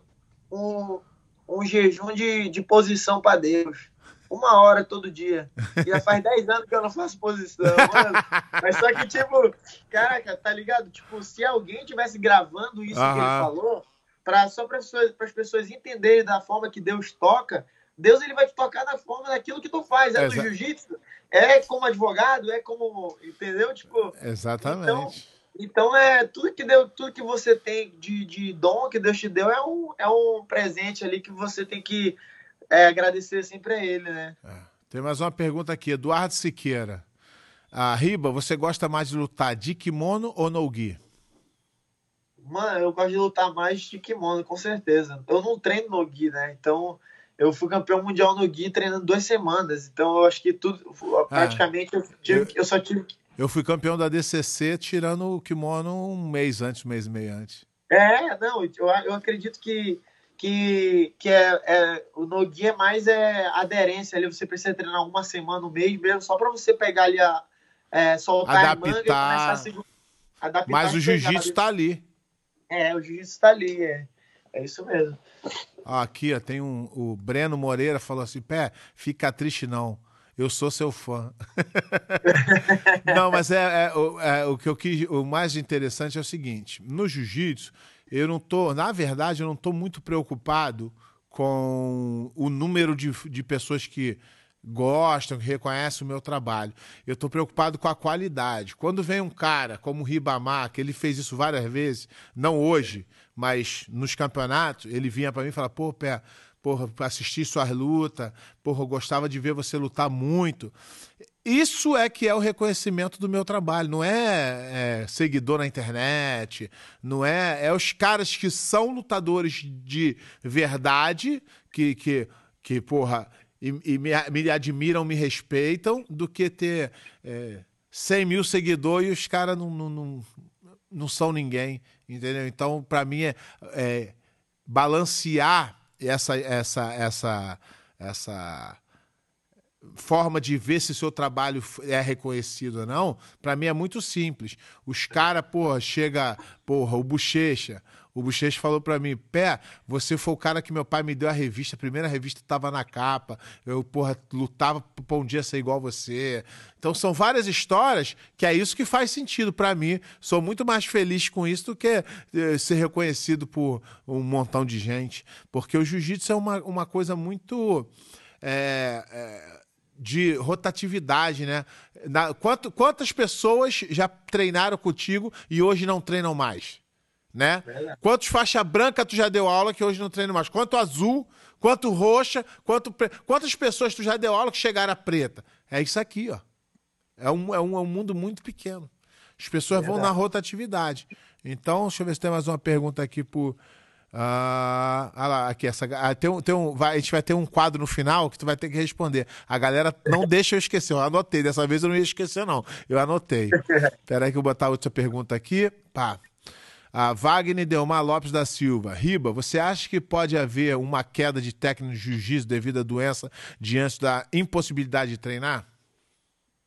um, um jejum de, de posição para Deus. Uma hora todo dia. E já faz [LAUGHS] 10 anos que eu não faço posição, mano. Mas só que, tipo, caraca, tá ligado? Tipo, se alguém tivesse gravando isso uhum. que ele falou, pra, só para as pessoas entenderem da forma que Deus toca, Deus ele vai te tocar da forma daquilo que tu faz. É Exa... do jiu-jitsu, é como advogado, é como. Entendeu? Tipo. Exatamente. Então, então é tudo que deu, tudo que você tem de, de dom que Deus te deu é um, é um presente ali que você tem que é, agradecer sempre a ele, né? É. Tem mais uma pergunta aqui, Eduardo Siqueira. A Riba, você gosta mais de lutar de kimono ou no gi? Mano, eu gosto de lutar mais de kimono, com certeza. Eu não treino no gi, né? Então, eu fui campeão mundial no Gui treinando duas semanas. Então eu acho que tudo, ah, praticamente, eu, tive, eu, eu, só tive. Eu fui campeão da DCC tirando o kimono um mês antes, um mês e meio antes. É, não, eu, eu acredito que, que, que é, é, o Nogi é mais é, aderência ali. Você precisa treinar uma semana, um mês mesmo, só para você pegar ali a. É, soltar adaptar, a manga e começar a segurar. Adaptar Mas o jiu-jitsu está ali. É, o jiu-jitsu está ali, é. É isso mesmo. Aqui, ó, tem um. O Breno Moreira falou assim: Pé, fica triste não. Eu sou seu fã. [LAUGHS] não, mas é, é, é, o que eu quis. O mais interessante é o seguinte: no jiu-jitsu, eu não tô. Na verdade, eu não tô muito preocupado com o número de, de pessoas que gostam, que reconhecem o meu trabalho. Eu estou preocupado com a qualidade. Quando vem um cara como o Ribamar, que ele fez isso várias vezes, não hoje, mas nos campeonatos, ele vinha para mim e falava, pô, Pé, porra, assistir suas lutas, porra, eu gostava de ver você lutar muito. Isso é que é o reconhecimento do meu trabalho, não é, é, seguidor na internet, não é. É os caras que são lutadores de verdade, que, que, que porra, e, e me, me, admiram, me respeitam, do que ter é, 100 mil seguidores e os caras não, não, não, não, são ninguém, entendeu? Então, para mim, é, é balancear essa, essa, essa, essa forma de ver se seu trabalho é reconhecido ou não, para mim é muito simples. Os caras, porra, chega, porra, o Bochecha. O Bochecha falou para mim, Pé, você foi o cara que meu pai me deu a revista, a primeira revista tava na capa, eu, porra, lutava pra um dia ser igual você. Então são várias histórias que é isso que faz sentido para mim. Sou muito mais feliz com isso do que eh, ser reconhecido por um montão de gente. Porque o jiu-jitsu é uma, uma coisa muito... É, é, de rotatividade, né? Na, quanto, quantas pessoas já treinaram contigo e hoje não treinam mais? Né? Quantos faixa branca tu já deu aula que hoje não treina mais? Quanto azul, quanto roxa, quanto pre... quantas pessoas tu já deu aula que chegaram a preta? É isso aqui, ó. É um, é um, é um mundo muito pequeno. As pessoas Verdade. vão na rotatividade. Então, deixa eu ver se tem mais uma pergunta aqui por. Ah, ah lá, aqui, essa, ah, tem um, tem um, vai, a gente vai ter um quadro no final que tu vai ter que responder. A galera não deixa eu esquecer, eu anotei. Dessa vez eu não ia esquecer, não. Eu anotei. [LAUGHS] Espera aí que eu vou botar outra pergunta aqui. Pá. A Wagner Delmar Lopes da Silva. Riba, você acha que pode haver uma queda de técnico de jiu-jitsu devido à doença diante da impossibilidade de treinar?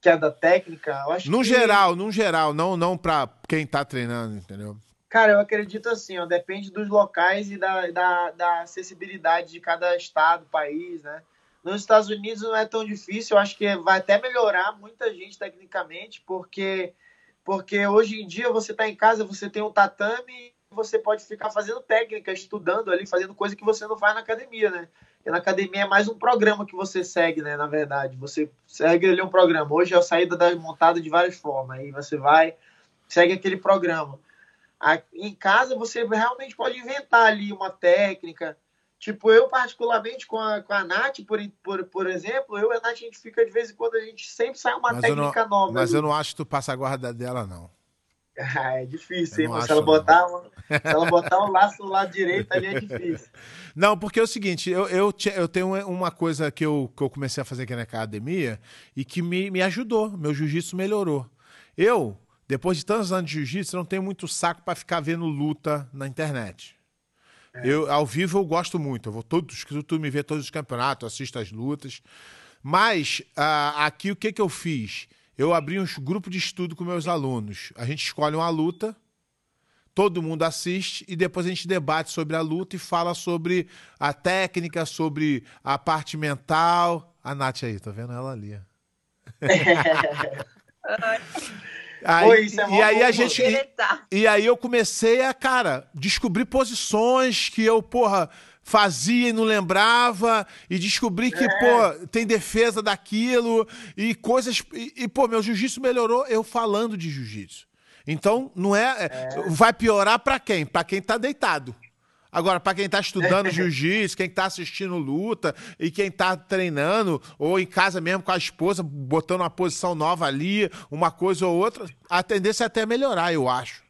Queda técnica? Eu acho no que... geral, no geral, não, não para quem tá treinando, entendeu? Cara, eu acredito assim, ó, depende dos locais e da, da, da, acessibilidade de cada estado, país, né? Nos Estados Unidos não é tão difícil, eu acho que vai até melhorar muita gente tecnicamente, porque, porque hoje em dia você está em casa, você tem um tatame, você pode ficar fazendo técnica, estudando ali, fazendo coisa que você não faz na academia, né? E na academia é mais um programa que você segue, né? Na verdade, você segue ali um programa. Hoje é a saída da montada de várias formas, aí você vai, segue aquele programa em casa você realmente pode inventar ali uma técnica. Tipo, eu particularmente com a, com a Nath, por, por, por exemplo, eu e a Nath, a gente fica de vez em quando, a gente sempre sai uma mas técnica não, nova. Mas ali. eu não acho que tu passa a guarda dela, não. [LAUGHS] Ah, é difícil, hein? Se ela, botar um, se ela botar um laço do lado direito ali é difícil. [LAUGHS] Não, porque é o seguinte, eu, eu, eu tenho uma coisa que eu, que eu comecei a fazer aqui na academia e que me, me ajudou, meu jiu-jitsu melhorou. Eu, depois de tantos anos de jiu-jitsu, não tenho muito saco para ficar vendo luta na internet. É. Eu, ao vivo, eu gosto muito. Eu vou todos, tu me vê todos os campeonatos, assisto as lutas. Mas uh, aqui o que, que eu fiz? Eu abri um grupo de estudo com meus alunos. A gente escolhe uma luta, todo mundo assiste e depois a gente debate sobre a luta e fala sobre a técnica, sobre a parte mental. A Nath aí, tá vendo ela ali? [LAUGHS] [LAUGHS] Aí, Pô, é e aí a gente. E, e, aí eu comecei a, cara, descobrir posições que eu, porra, fazia e não lembrava, e descobri que, é. pô, tem defesa daquilo, e coisas. E, e pô, meu jiu-jitsu melhorou eu falando de jiu-jitsu. Então, não é, é. Vai piorar para quem? Para quem tá deitado. Agora, para quem está estudando [LAUGHS] jiu-jitsu, quem está assistindo luta e quem está treinando, ou em casa mesmo com a esposa, botando uma posição nova ali, uma coisa ou outra, a tendência é até melhorar, eu acho.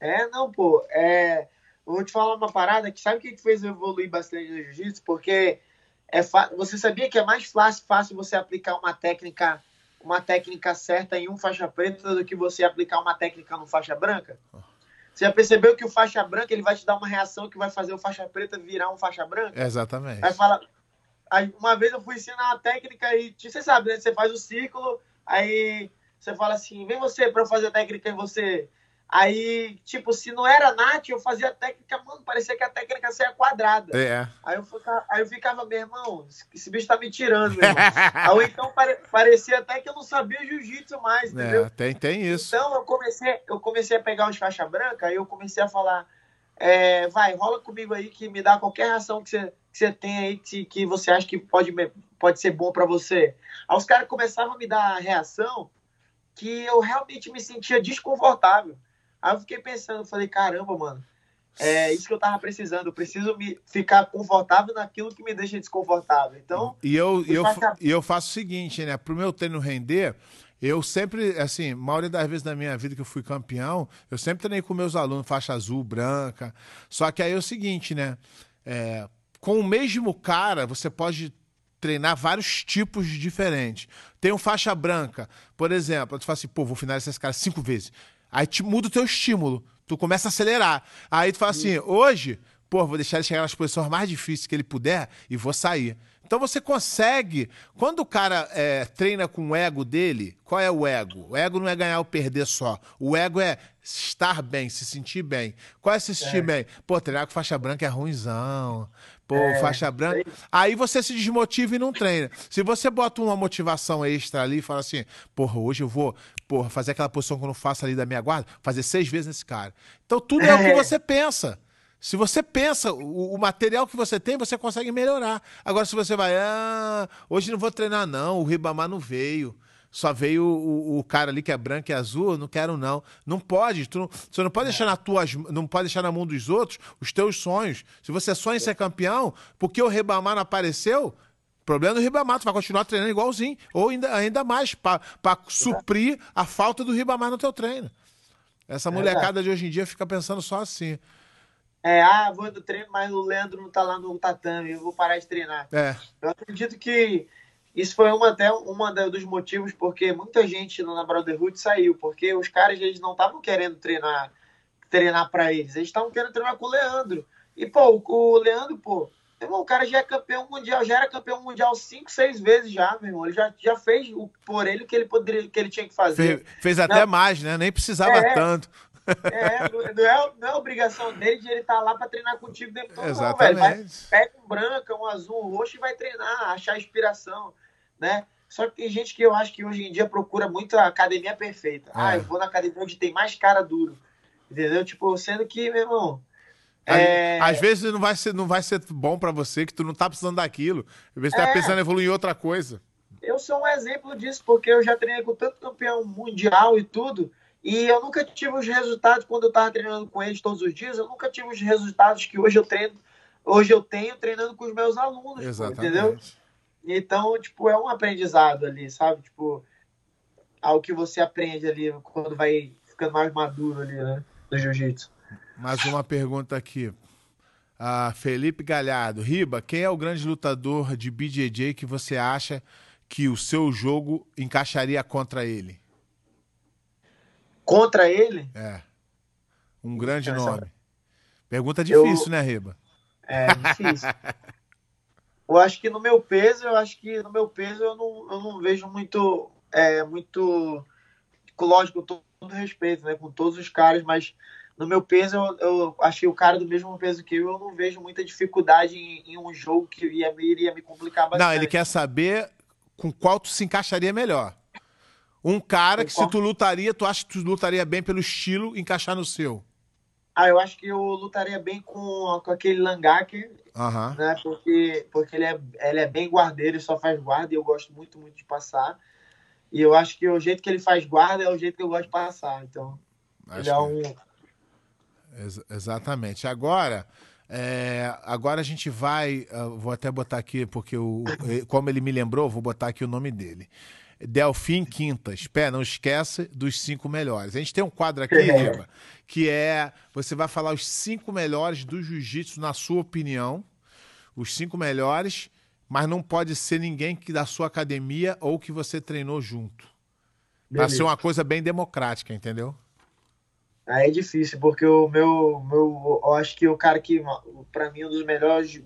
É, não, pô. É... Eu vou te falar uma parada que sabe o que fez eu evoluir bastante no jiu-jitsu? Porque é fa... você sabia que é mais fácil, fácil você aplicar uma técnica uma técnica certa em um faixa preta do que você aplicar uma técnica no faixa branca? Você já percebeu que o faixa branca ele vai te dar uma reação que vai fazer o faixa preta virar um faixa branca? Exatamente. Vai falar. Aí, uma vez eu fui ensinar uma técnica e você sabe, né? Você faz o círculo, aí você fala assim: vem você para fazer a técnica em você. Aí, tipo, se não era Nath, eu fazia a técnica, mano, parecia que a técnica saia quadrada. É. Aí eu, ficava, aí eu ficava, meu irmão, esse bicho tá me tirando, meu irmão. [LAUGHS] aí então pare, parecia até que eu não sabia jiu-jitsu mais, é, entendeu? É, tem, tem isso. Então eu comecei, eu comecei a pegar uns faixa branca, aí eu comecei a falar, é, vai, rola comigo aí que me dá qualquer reação que você, que você tem aí que, que você acha que pode, pode ser bom para você. Aí os caras começavam a me dar reação que eu realmente me sentia desconfortável. Aí eu fiquei pensando, falei, caramba, mano, É isso que eu tava precisando. Eu preciso me ficar confortável naquilo que me deixa desconfortável. Então. E eu, eu, e eu faço o seguinte, né? Pro meu treino render, eu sempre, assim, maioria das vezes na minha vida que eu fui campeão, eu sempre treinei com meus alunos, faixa azul, branca. Só que aí é o seguinte, né? É, com o mesmo cara, você pode treinar vários tipos diferentes. Tem um faixa branca, por exemplo, tu fala assim, pô, vou finalizar esse cara cinco vezes. Aí te muda o teu estímulo. Tu começa a acelerar. Aí tu fala assim, hoje, pô, vou deixar ele chegar nas posições mais difíceis que ele puder e vou sair. Então você consegue. Quando o cara é, treina com o ego dele, qual é o ego? O ego não é ganhar ou perder só. O ego é estar bem, se sentir bem. Qual é se sentir é. bem? Pô, treinar com faixa branca é ruimzão. Pô, é, faixa branca. Aí você se desmotiva e não treina. Se você bota uma motivação extra ali e fala assim, porra, hoje eu vou porra, fazer aquela posição que eu não faço ali da minha guarda, fazer seis vezes nesse cara. Então tudo é, é o que é. você pensa. Se você pensa, o, o, material que você tem, você consegue melhorar. Agora, se você vai, ah, hoje não vou treinar, não, o Ribamar não veio. Só veio o, o, cara ali que é branco e azul, não quero não. Não pode, tu não, você não pode deixar na tuas, não pode deixar na mão dos outros os teus sonhos. Se você sonha em ser campeão, porque o Ribamar não apareceu, problema do Ribamar, tu vai continuar treinando igualzinho, ou ainda, ainda mais, para suprir a falta do Ribamar no teu treino. Essa molecada de hoje em dia fica pensando só assim. É, ah, vou do treino, mas o Leandro não tá lá no tatame, eu vou parar de treinar. É. Eu acredito que isso foi uma, até uma dos motivos porque muita gente na Brotherhood saiu, porque os caras eles não estavam querendo treinar treinar para eles, eles estavam querendo treinar com o Leandro. E, pô, o Leandro, pô, irmão, o cara já é campeão mundial, já era campeão mundial cinco, seis vezes já, meu irmão. Ele já, já fez o, por ele que ele poderia, que ele tinha que fazer. Fez, fez até não, mais, né? Nem precisava é, tanto. É, não é, não é obrigação dele de ele estar tá lá para treinar contigo o tempo todo, Exatamente. não, velho. Pega um branco, um azul, um roxo e vai treinar, achar inspiração, né? Só que tem gente que eu acho que hoje em dia procura muito a academia perfeita. É. Ah, eu vou na academia onde tem mais cara duro. Entendeu? Tipo, sendo que, meu irmão. É... Às vezes não vai ser, não vai ser bom para você, que tu não tá precisando daquilo. Às vezes tá é... pensando em evoluir em outra coisa. Eu sou um exemplo disso, porque eu já treinei com tanto campeão mundial e tudo. E eu nunca tive os resultados quando eu estava treinando com eles todos os dias, eu nunca tive os resultados que hoje eu treino, hoje eu tenho treinando com os meus alunos, Exatamente. entendeu? Então, tipo, é um aprendizado ali, sabe? Tipo, ao que você aprende ali quando vai ficando mais maduro ali, né? No jiu-jitsu. Mais uma pergunta aqui. Ah, Felipe Galhardo. Riba, quem é o grande lutador de BJJ que você acha que o seu jogo encaixaria contra ele? Contra ele? É. Um grande Essa... nome. Pergunta difícil, eu... né, Riba? É, difícil. [LAUGHS] eu acho que no meu peso, eu acho que no meu peso eu não, eu não vejo muito. É, muito. Lógico, com todo respeito, né? Com todos os caras, mas no meu peso, eu, eu acho que o cara do mesmo peso que eu, eu não vejo muita dificuldade em, em um jogo que ia, iria me complicar bastante. Não, ele quer saber com qual tu se encaixaria melhor. Um cara que se tu lutaria, tu acha que tu lutaria bem pelo estilo encaixar no seu? Ah, eu acho que eu lutaria bem com, com aquele Langak, uhum. né? Porque, porque ele, é, ele é bem guardeiro, ele só faz guarda e eu gosto muito, muito de passar. E eu acho que o jeito que ele faz guarda é o jeito que eu gosto de passar. Então, acho ele é um. Ex exatamente. Agora. É, agora a gente vai. Uh, vou até botar aqui, porque o, como ele me lembrou, vou botar aqui o nome dele. Delfim Quintas. Pé, não esquece dos cinco melhores. A gente tem um quadro aqui, Riva, que é. Você vai falar os cinco melhores do jiu-jitsu, na sua opinião. Os cinco melhores, mas não pode ser ninguém que da sua academia ou que você treinou junto. Pra ser uma coisa bem democrática, entendeu? Aí é difícil, porque o meu, meu. Eu acho que o cara que, para mim, é um dos melhores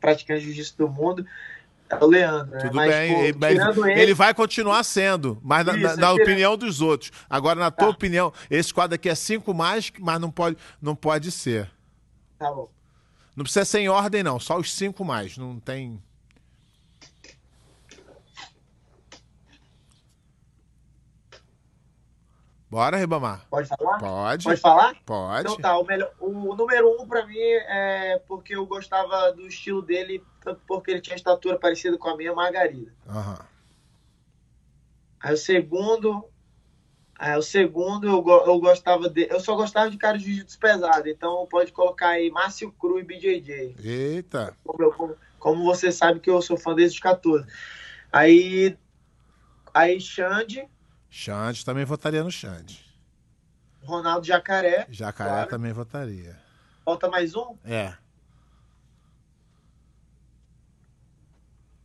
praticantes de jiu-jitsu do mundo é o Leandro. Né? Tudo mas, bem, pô, ele, ele, vai continuar sendo, mas Isso, na, opinião dos outros. Agora, na tua tá. opinião, esse quadro aqui é cinco mais, mas não pode, não pode ser. Tá bom. Não precisa ser em ordem, não. Só os cinco mais. Não tem. Bora, Ribamar. Pode falar? Pode. Pode falar? Pode. Então tá, o, melhor, o número um pra mim é porque eu gostava do estilo dele, tanto porque ele tinha estatura parecida com a minha Margarida. Uhum. Aí o segundo, É, o segundo eu, eu gostava de. Eu só gostava de cara de jiu-jitsu pesado, então pode colocar aí Márcio Cru e BJJ. Eita! Como, como, como, você sabe que eu sou fã desde os 14. Aí. Aí Xande. Xande também votaria no Xande. Ronaldo Jacaré. Jacaré claro. também votaria. Falta mais um? É.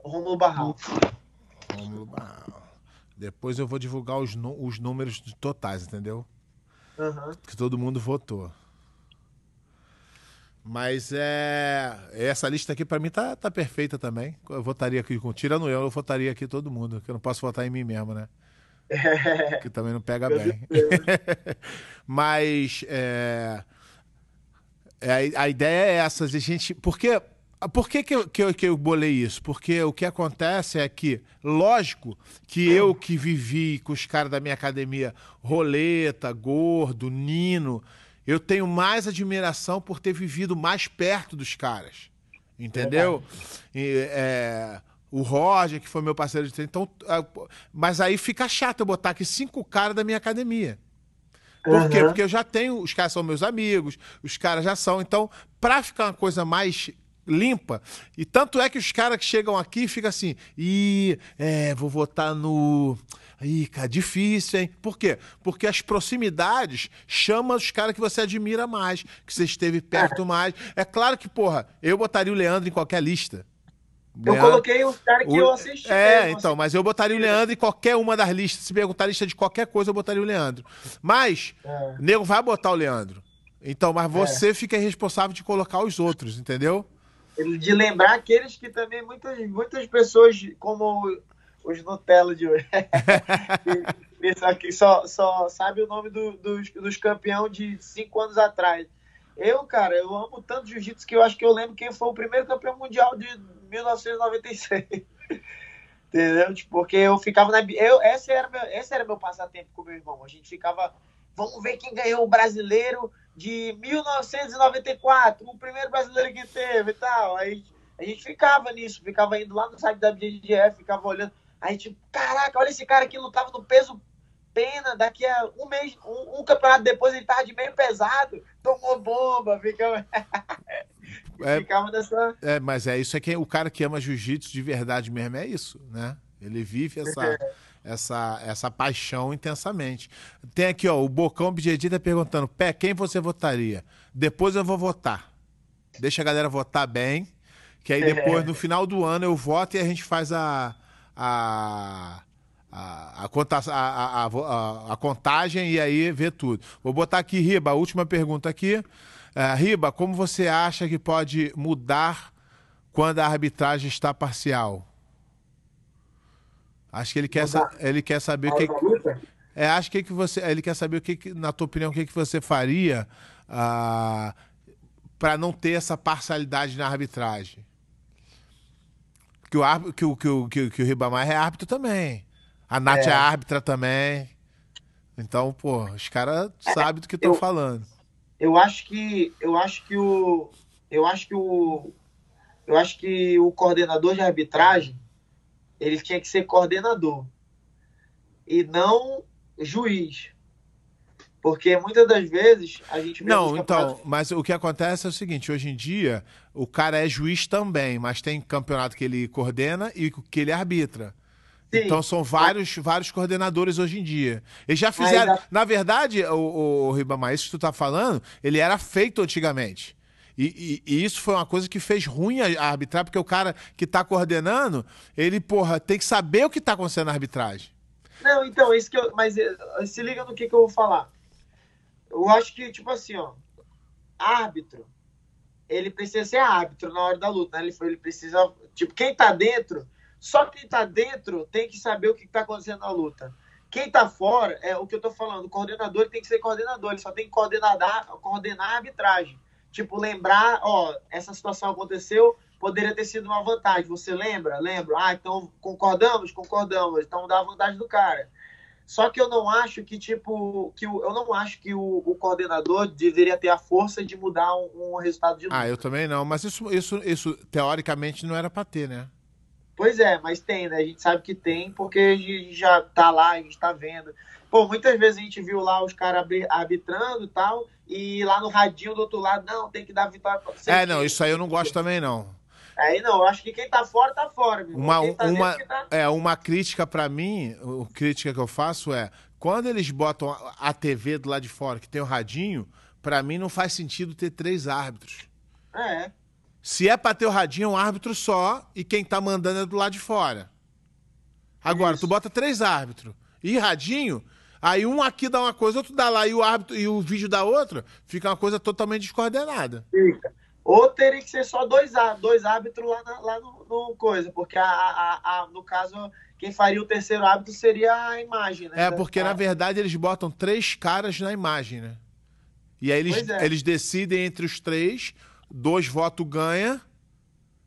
Romulo Barral. Romulo Barral. Depois eu vou divulgar os, os números totais, entendeu? Uhum. Que todo mundo votou. Mas é. Essa lista aqui para mim tá, tá perfeita também. Eu votaria aqui, tirando eu, eu votaria aqui todo mundo, que eu não posso votar em mim mesmo, né? É. [LAUGHS] Que também não pega bem. [LAUGHS] Mas é, é, a, a ideia é essa, de gente. Porque por que, que, eu, que, eu, que eu bolei isso? Porque o que acontece é que, lógico, que eu que vivi com os caras da minha academia, Roleta, Gordo, Nino, eu tenho mais admiração por ter vivido mais perto dos caras. Entendeu? E, é, o Roger, que foi meu parceiro de treino. Então, mas aí fica chato eu botar aqui cinco caras da minha academia. Por uhum. quê? Porque eu já tenho, os caras são meus amigos, os caras já são. Então, pra ficar uma coisa mais limpa. E tanto é que os caras que chegam aqui ficam assim, e é, vou votar no. Ih, cara, difícil, hein? Por quê? Porque as proximidades chamam os caras que você admira mais, que você esteve perto é. mais. É claro que, porra, eu botaria o Leandro em qualquer lista. Eu Leandro, coloquei os caras que o... eu assisti. É, mesmo, então, mas eu botaria o Leandro em qualquer uma das listas. Se perguntar a lista de qualquer coisa, eu botaria o Leandro. Mas, é. nego vai botar o Leandro. Então, mas você é. fica responsável de colocar os outros, entendeu? De lembrar aqueles que também muitas, muitas pessoas, como os Nutella de hoje, [LAUGHS] que só, só sabe o nome do, dos, dos campeões de cinco anos atrás. Eu, cara, eu amo tanto jiu-jitsu que eu acho que eu lembro quem foi o primeiro campeão mundial de 1996. [LAUGHS] Entendeu? Tipo, porque eu ficava na. Eu, esse, era meu, esse era meu passatempo com meu irmão. A gente ficava. Vamos ver quem ganhou o brasileiro de 1994, o primeiro brasileiro que teve e tal. Aí a gente ficava nisso, ficava indo lá no site da BGF, ficava olhando. Aí, tipo, caraca, olha esse cara que lutava no peso pena, daqui a um mês, um, um campeonato depois ele tava de meio pesado, tomou bomba, ficava. [LAUGHS] é, ficava nessa. É, mas é isso é que o cara que ama jiu-jitsu de verdade mesmo, é isso, né? Ele vive essa. Essa, essa paixão intensamente. Tem aqui, ó, o Bocão BJJ tá perguntando, Pé, quem você votaria? Depois eu vou votar. Deixa a galera votar bem, que aí depois, [LAUGHS] no final do ano, eu voto e a gente faz a. a a, a, a, a, a, contagem e aí vê tudo. Vou botar aqui, Riba, a última pergunta aqui. Uh, Riba, como você acha que pode mudar quando a arbitragem está parcial? Acho que ele quer, ele quer saber o que. É, acho que, que você. Ele quer saber o que, na tua opinião, o que, que você faria ah, para não ter essa parcialidade na arbitragem. Que o, que o, que o, que que o Ribamar é árbitro também. A Nath é, é árbitra também. Então, pô, os caras é, sabem do que estão falando. Eu acho que. Eu acho que o. Eu acho que o. Eu acho que o coordenador de arbitragem ele tinha que ser coordenador e não juiz. Porque muitas das vezes a gente Não, então, mas o que acontece é o seguinte: hoje em dia, o cara é juiz também, mas tem campeonato que ele coordena e que ele arbitra. Sim. Então são vários, vários coordenadores hoje em dia. Eles já fizeram. Na verdade, o, o, o Ribamar, isso que tu tá falando, ele era feito antigamente. E, e, e, isso foi uma coisa que fez ruim a, arbitragem, porque o cara que está coordenando, ele, porra, tem que saber o que está acontecendo na arbitragem. Não, então, isso que eu. Mas eh, se liga no que, que eu vou falar. Eu acho que, tipo assim, ó. Árbitro, ele precisa ser árbitro na hora da luta, né? Ele, ele precisa. Tipo, quem tá dentro, só quem tá dentro tem que saber o que, que tá acontecendo na luta. Quem tá fora, é o que eu tô falando, o coordenador tem que ser coordenador, ele só tem que coordenar, coordenar a arbitragem. Tipo, lembrar, ó, essa situação aconteceu, poderia ter sido uma vantagem. Você lembra? Lembra? Ah, então concordamos? Concordamos. Então dá a vantagem do cara. Só que eu não acho que, tipo, que o, eu não acho que o, o, coordenador deveria ter a força de mudar um, um resultado de luta. Ah, eu também não, mas isso, isso, isso teoricamente não era para ter, né? Pois é, mas tem, né? A gente sabe que tem, porque a gente já tá lá, a gente tá vendo. Pô, muitas vezes a gente viu lá os caras arbitrando e tal, e lá no radinho do outro lado, não, tem que dar vitória pra você. É, não, isso aí eu não gosto também, não. Aí não, eu acho que quem tá fora, tá fora. Meu. Uma, tá uma, tá... É, uma crítica para mim, a crítica que eu faço é, quando eles botam a TV do lado de fora, que tem o radinho, para mim não faz sentido ter três árbitros. É. Se é pra ter o radinho, é um árbitro só e quem tá mandando é do lado de fora. Agora, Isso. tu bota três árbitros e radinho, aí um aqui dá uma coisa, outro dá lá e o árbitro e o vídeo da outra, fica uma coisa totalmente descoordenada. Fica. Ou teria que ser só dois, dois árbitros lá, na, lá no, no, coisa, porque a, a, a, no caso, quem faria o terceiro árbitro seria a imagem, né? É, porque na verdade eles botam três caras na imagem, né? E aí eles, é. eles decidem entre os três dois votos ganha.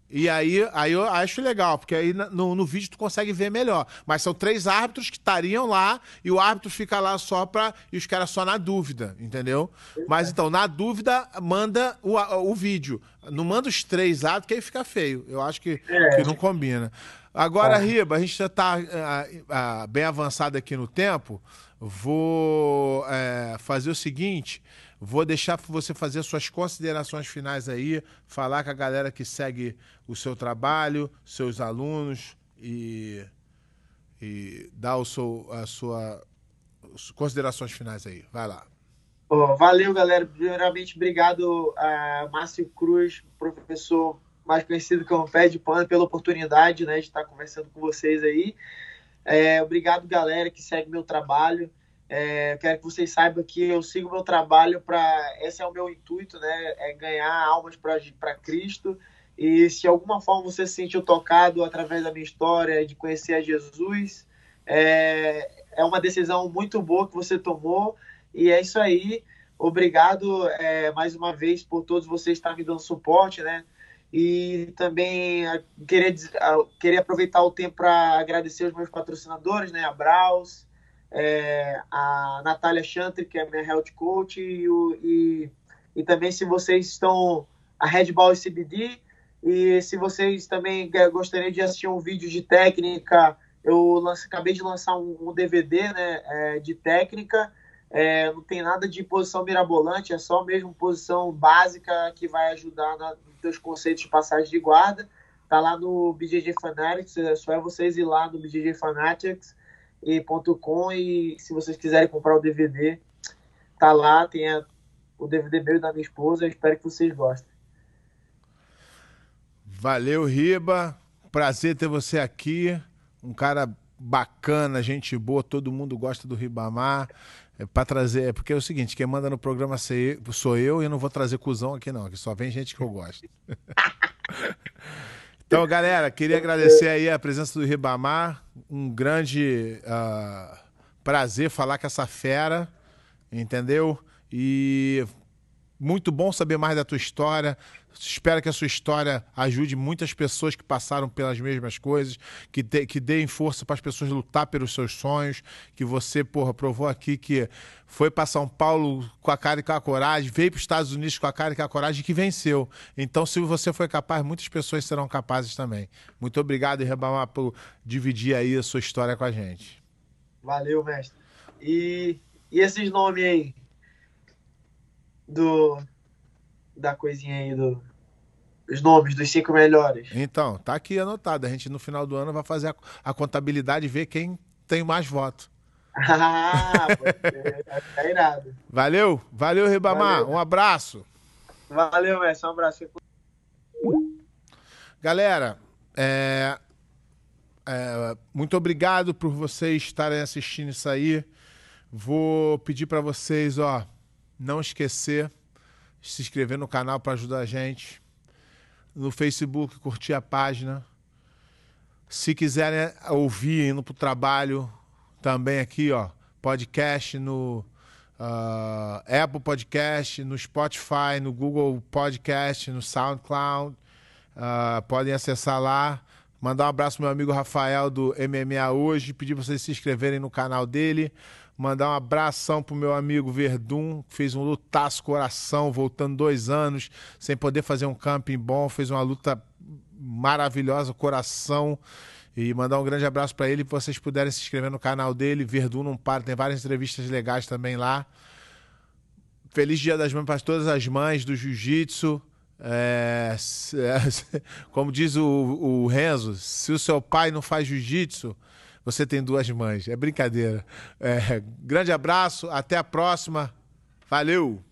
E aí, aí eu acho legal, porque aí no, no vídeo tu consegue ver melhor. Mas são três árbitros que estariam lá e o árbitro fica lá só pra. e os caras só na dúvida, entendeu? Mas então, na dúvida, manda o, o vídeo. Não manda os três árbitros, que aí fica feio. Eu acho que, é. que não combina. Agora, é. Riba, a gente já tá uh, uh, bem avançado aqui no tempo. Vou uh, fazer o seguinte. Vou deixar você fazer suas considerações finais aí, falar com a galera que segue o seu trabalho, seus alunos e, e dar o seu, a sua considerações finais aí. Vai lá. Valeu, galera. Primeiramente, obrigado a Márcio Cruz, professor mais conhecido como Pé de Pano, pela oportunidade né, de estar conversando com vocês aí. É, obrigado, galera, que segue meu trabalho. É, quero que vocês saibam que eu sigo meu trabalho para. Esse é o meu intuito, né? É ganhar almas para Cristo. E se de alguma forma você se sentiu tocado através da minha história, de conhecer a Jesus, é, é uma decisão muito boa que você tomou. E é isso aí. Obrigado é, mais uma vez por todos vocês estarem me dando suporte, né? E também queria, queria aproveitar o tempo para agradecer os meus patrocinadores, né? A Braus, é, a Natália Chantre, que é minha health coach, e, o, e, e também se vocês estão a Red Bull CBD, e se vocês também gostariam de assistir um vídeo de técnica, eu lance, acabei de lançar um, um DVD né, é, de técnica, é, não tem nada de posição mirabolante, é só mesmo posição básica que vai ajudar na, nos teus conceitos de passagem de guarda. Tá lá no BJJ Fanatics, é só vocês ir lá no BJJ Fanatics e .com e se vocês quiserem comprar o DVD, tá lá, tem a, o DVD meu e da minha esposa, eu espero que vocês gostem. Valeu, Riba. Prazer ter você aqui. Um cara bacana, gente boa, todo mundo gosta do Ribamar. É para trazer, é porque é o seguinte, quem manda no programa sou eu e eu não vou trazer cuzão aqui não, que só vem gente que eu gosto. [LAUGHS] Então, galera, queria agradecer aí a presença do Ribamar. Um grande uh, prazer falar com essa fera, entendeu? E muito bom saber mais da tua história. Espero que a sua história ajude muitas pessoas que passaram pelas mesmas coisas, que, de, que deem força para as pessoas lutar pelos seus sonhos, que você, porra, provou aqui que foi para São Paulo com a cara e com a coragem, veio para os Estados Unidos com a cara e com a coragem que venceu. Então, se você foi capaz, muitas pessoas serão capazes também. Muito obrigado, Rebamar, por dividir aí a sua história com a gente. Valeu, mestre. E, e esses nomes aí? Do da coisinha aí do. Os nomes dos cinco melhores. Então, tá aqui anotado. A gente no final do ano vai fazer a, a contabilidade e ver quem tem mais votos. [LAUGHS] Ah, tá irado. Valeu, valeu, Ribamar. Valeu. Um abraço. Valeu, mestre. Um abraço. Galera, é, é, muito obrigado por vocês estarem assistindo isso aí. Vou pedir para vocês, ó, não esquecer se inscrever no canal para ajudar a gente. No Facebook, curtir a página. Se quiserem ouvir indo para o trabalho, também aqui, ó, podcast no uh, Apple Podcast, no Spotify, no Google Podcast, no SoundCloud. Uh, podem acessar lá. Mandar um abraço pro meu amigo Rafael do MMA hoje, pedir para vocês se inscreverem no canal dele. Mandar um abração pro meu amigo Verdun, que fez um lutaço coração, voltando dois anos, sem poder fazer um camping bom, fez uma luta maravilhosa, coração. E mandar um grande abraço para ele. Se vocês puderem se inscrever no canal dele, Verdun não para, tem várias entrevistas legais também lá. Feliz Dia das Mães para todas as mães do Jiu-Jitsu. É, [LAUGHS] como diz o, o Renzo, se o seu pai não faz jiu-jitsu, você tem duas mães. É brincadeira. É, grande abraço, até a próxima. Valeu!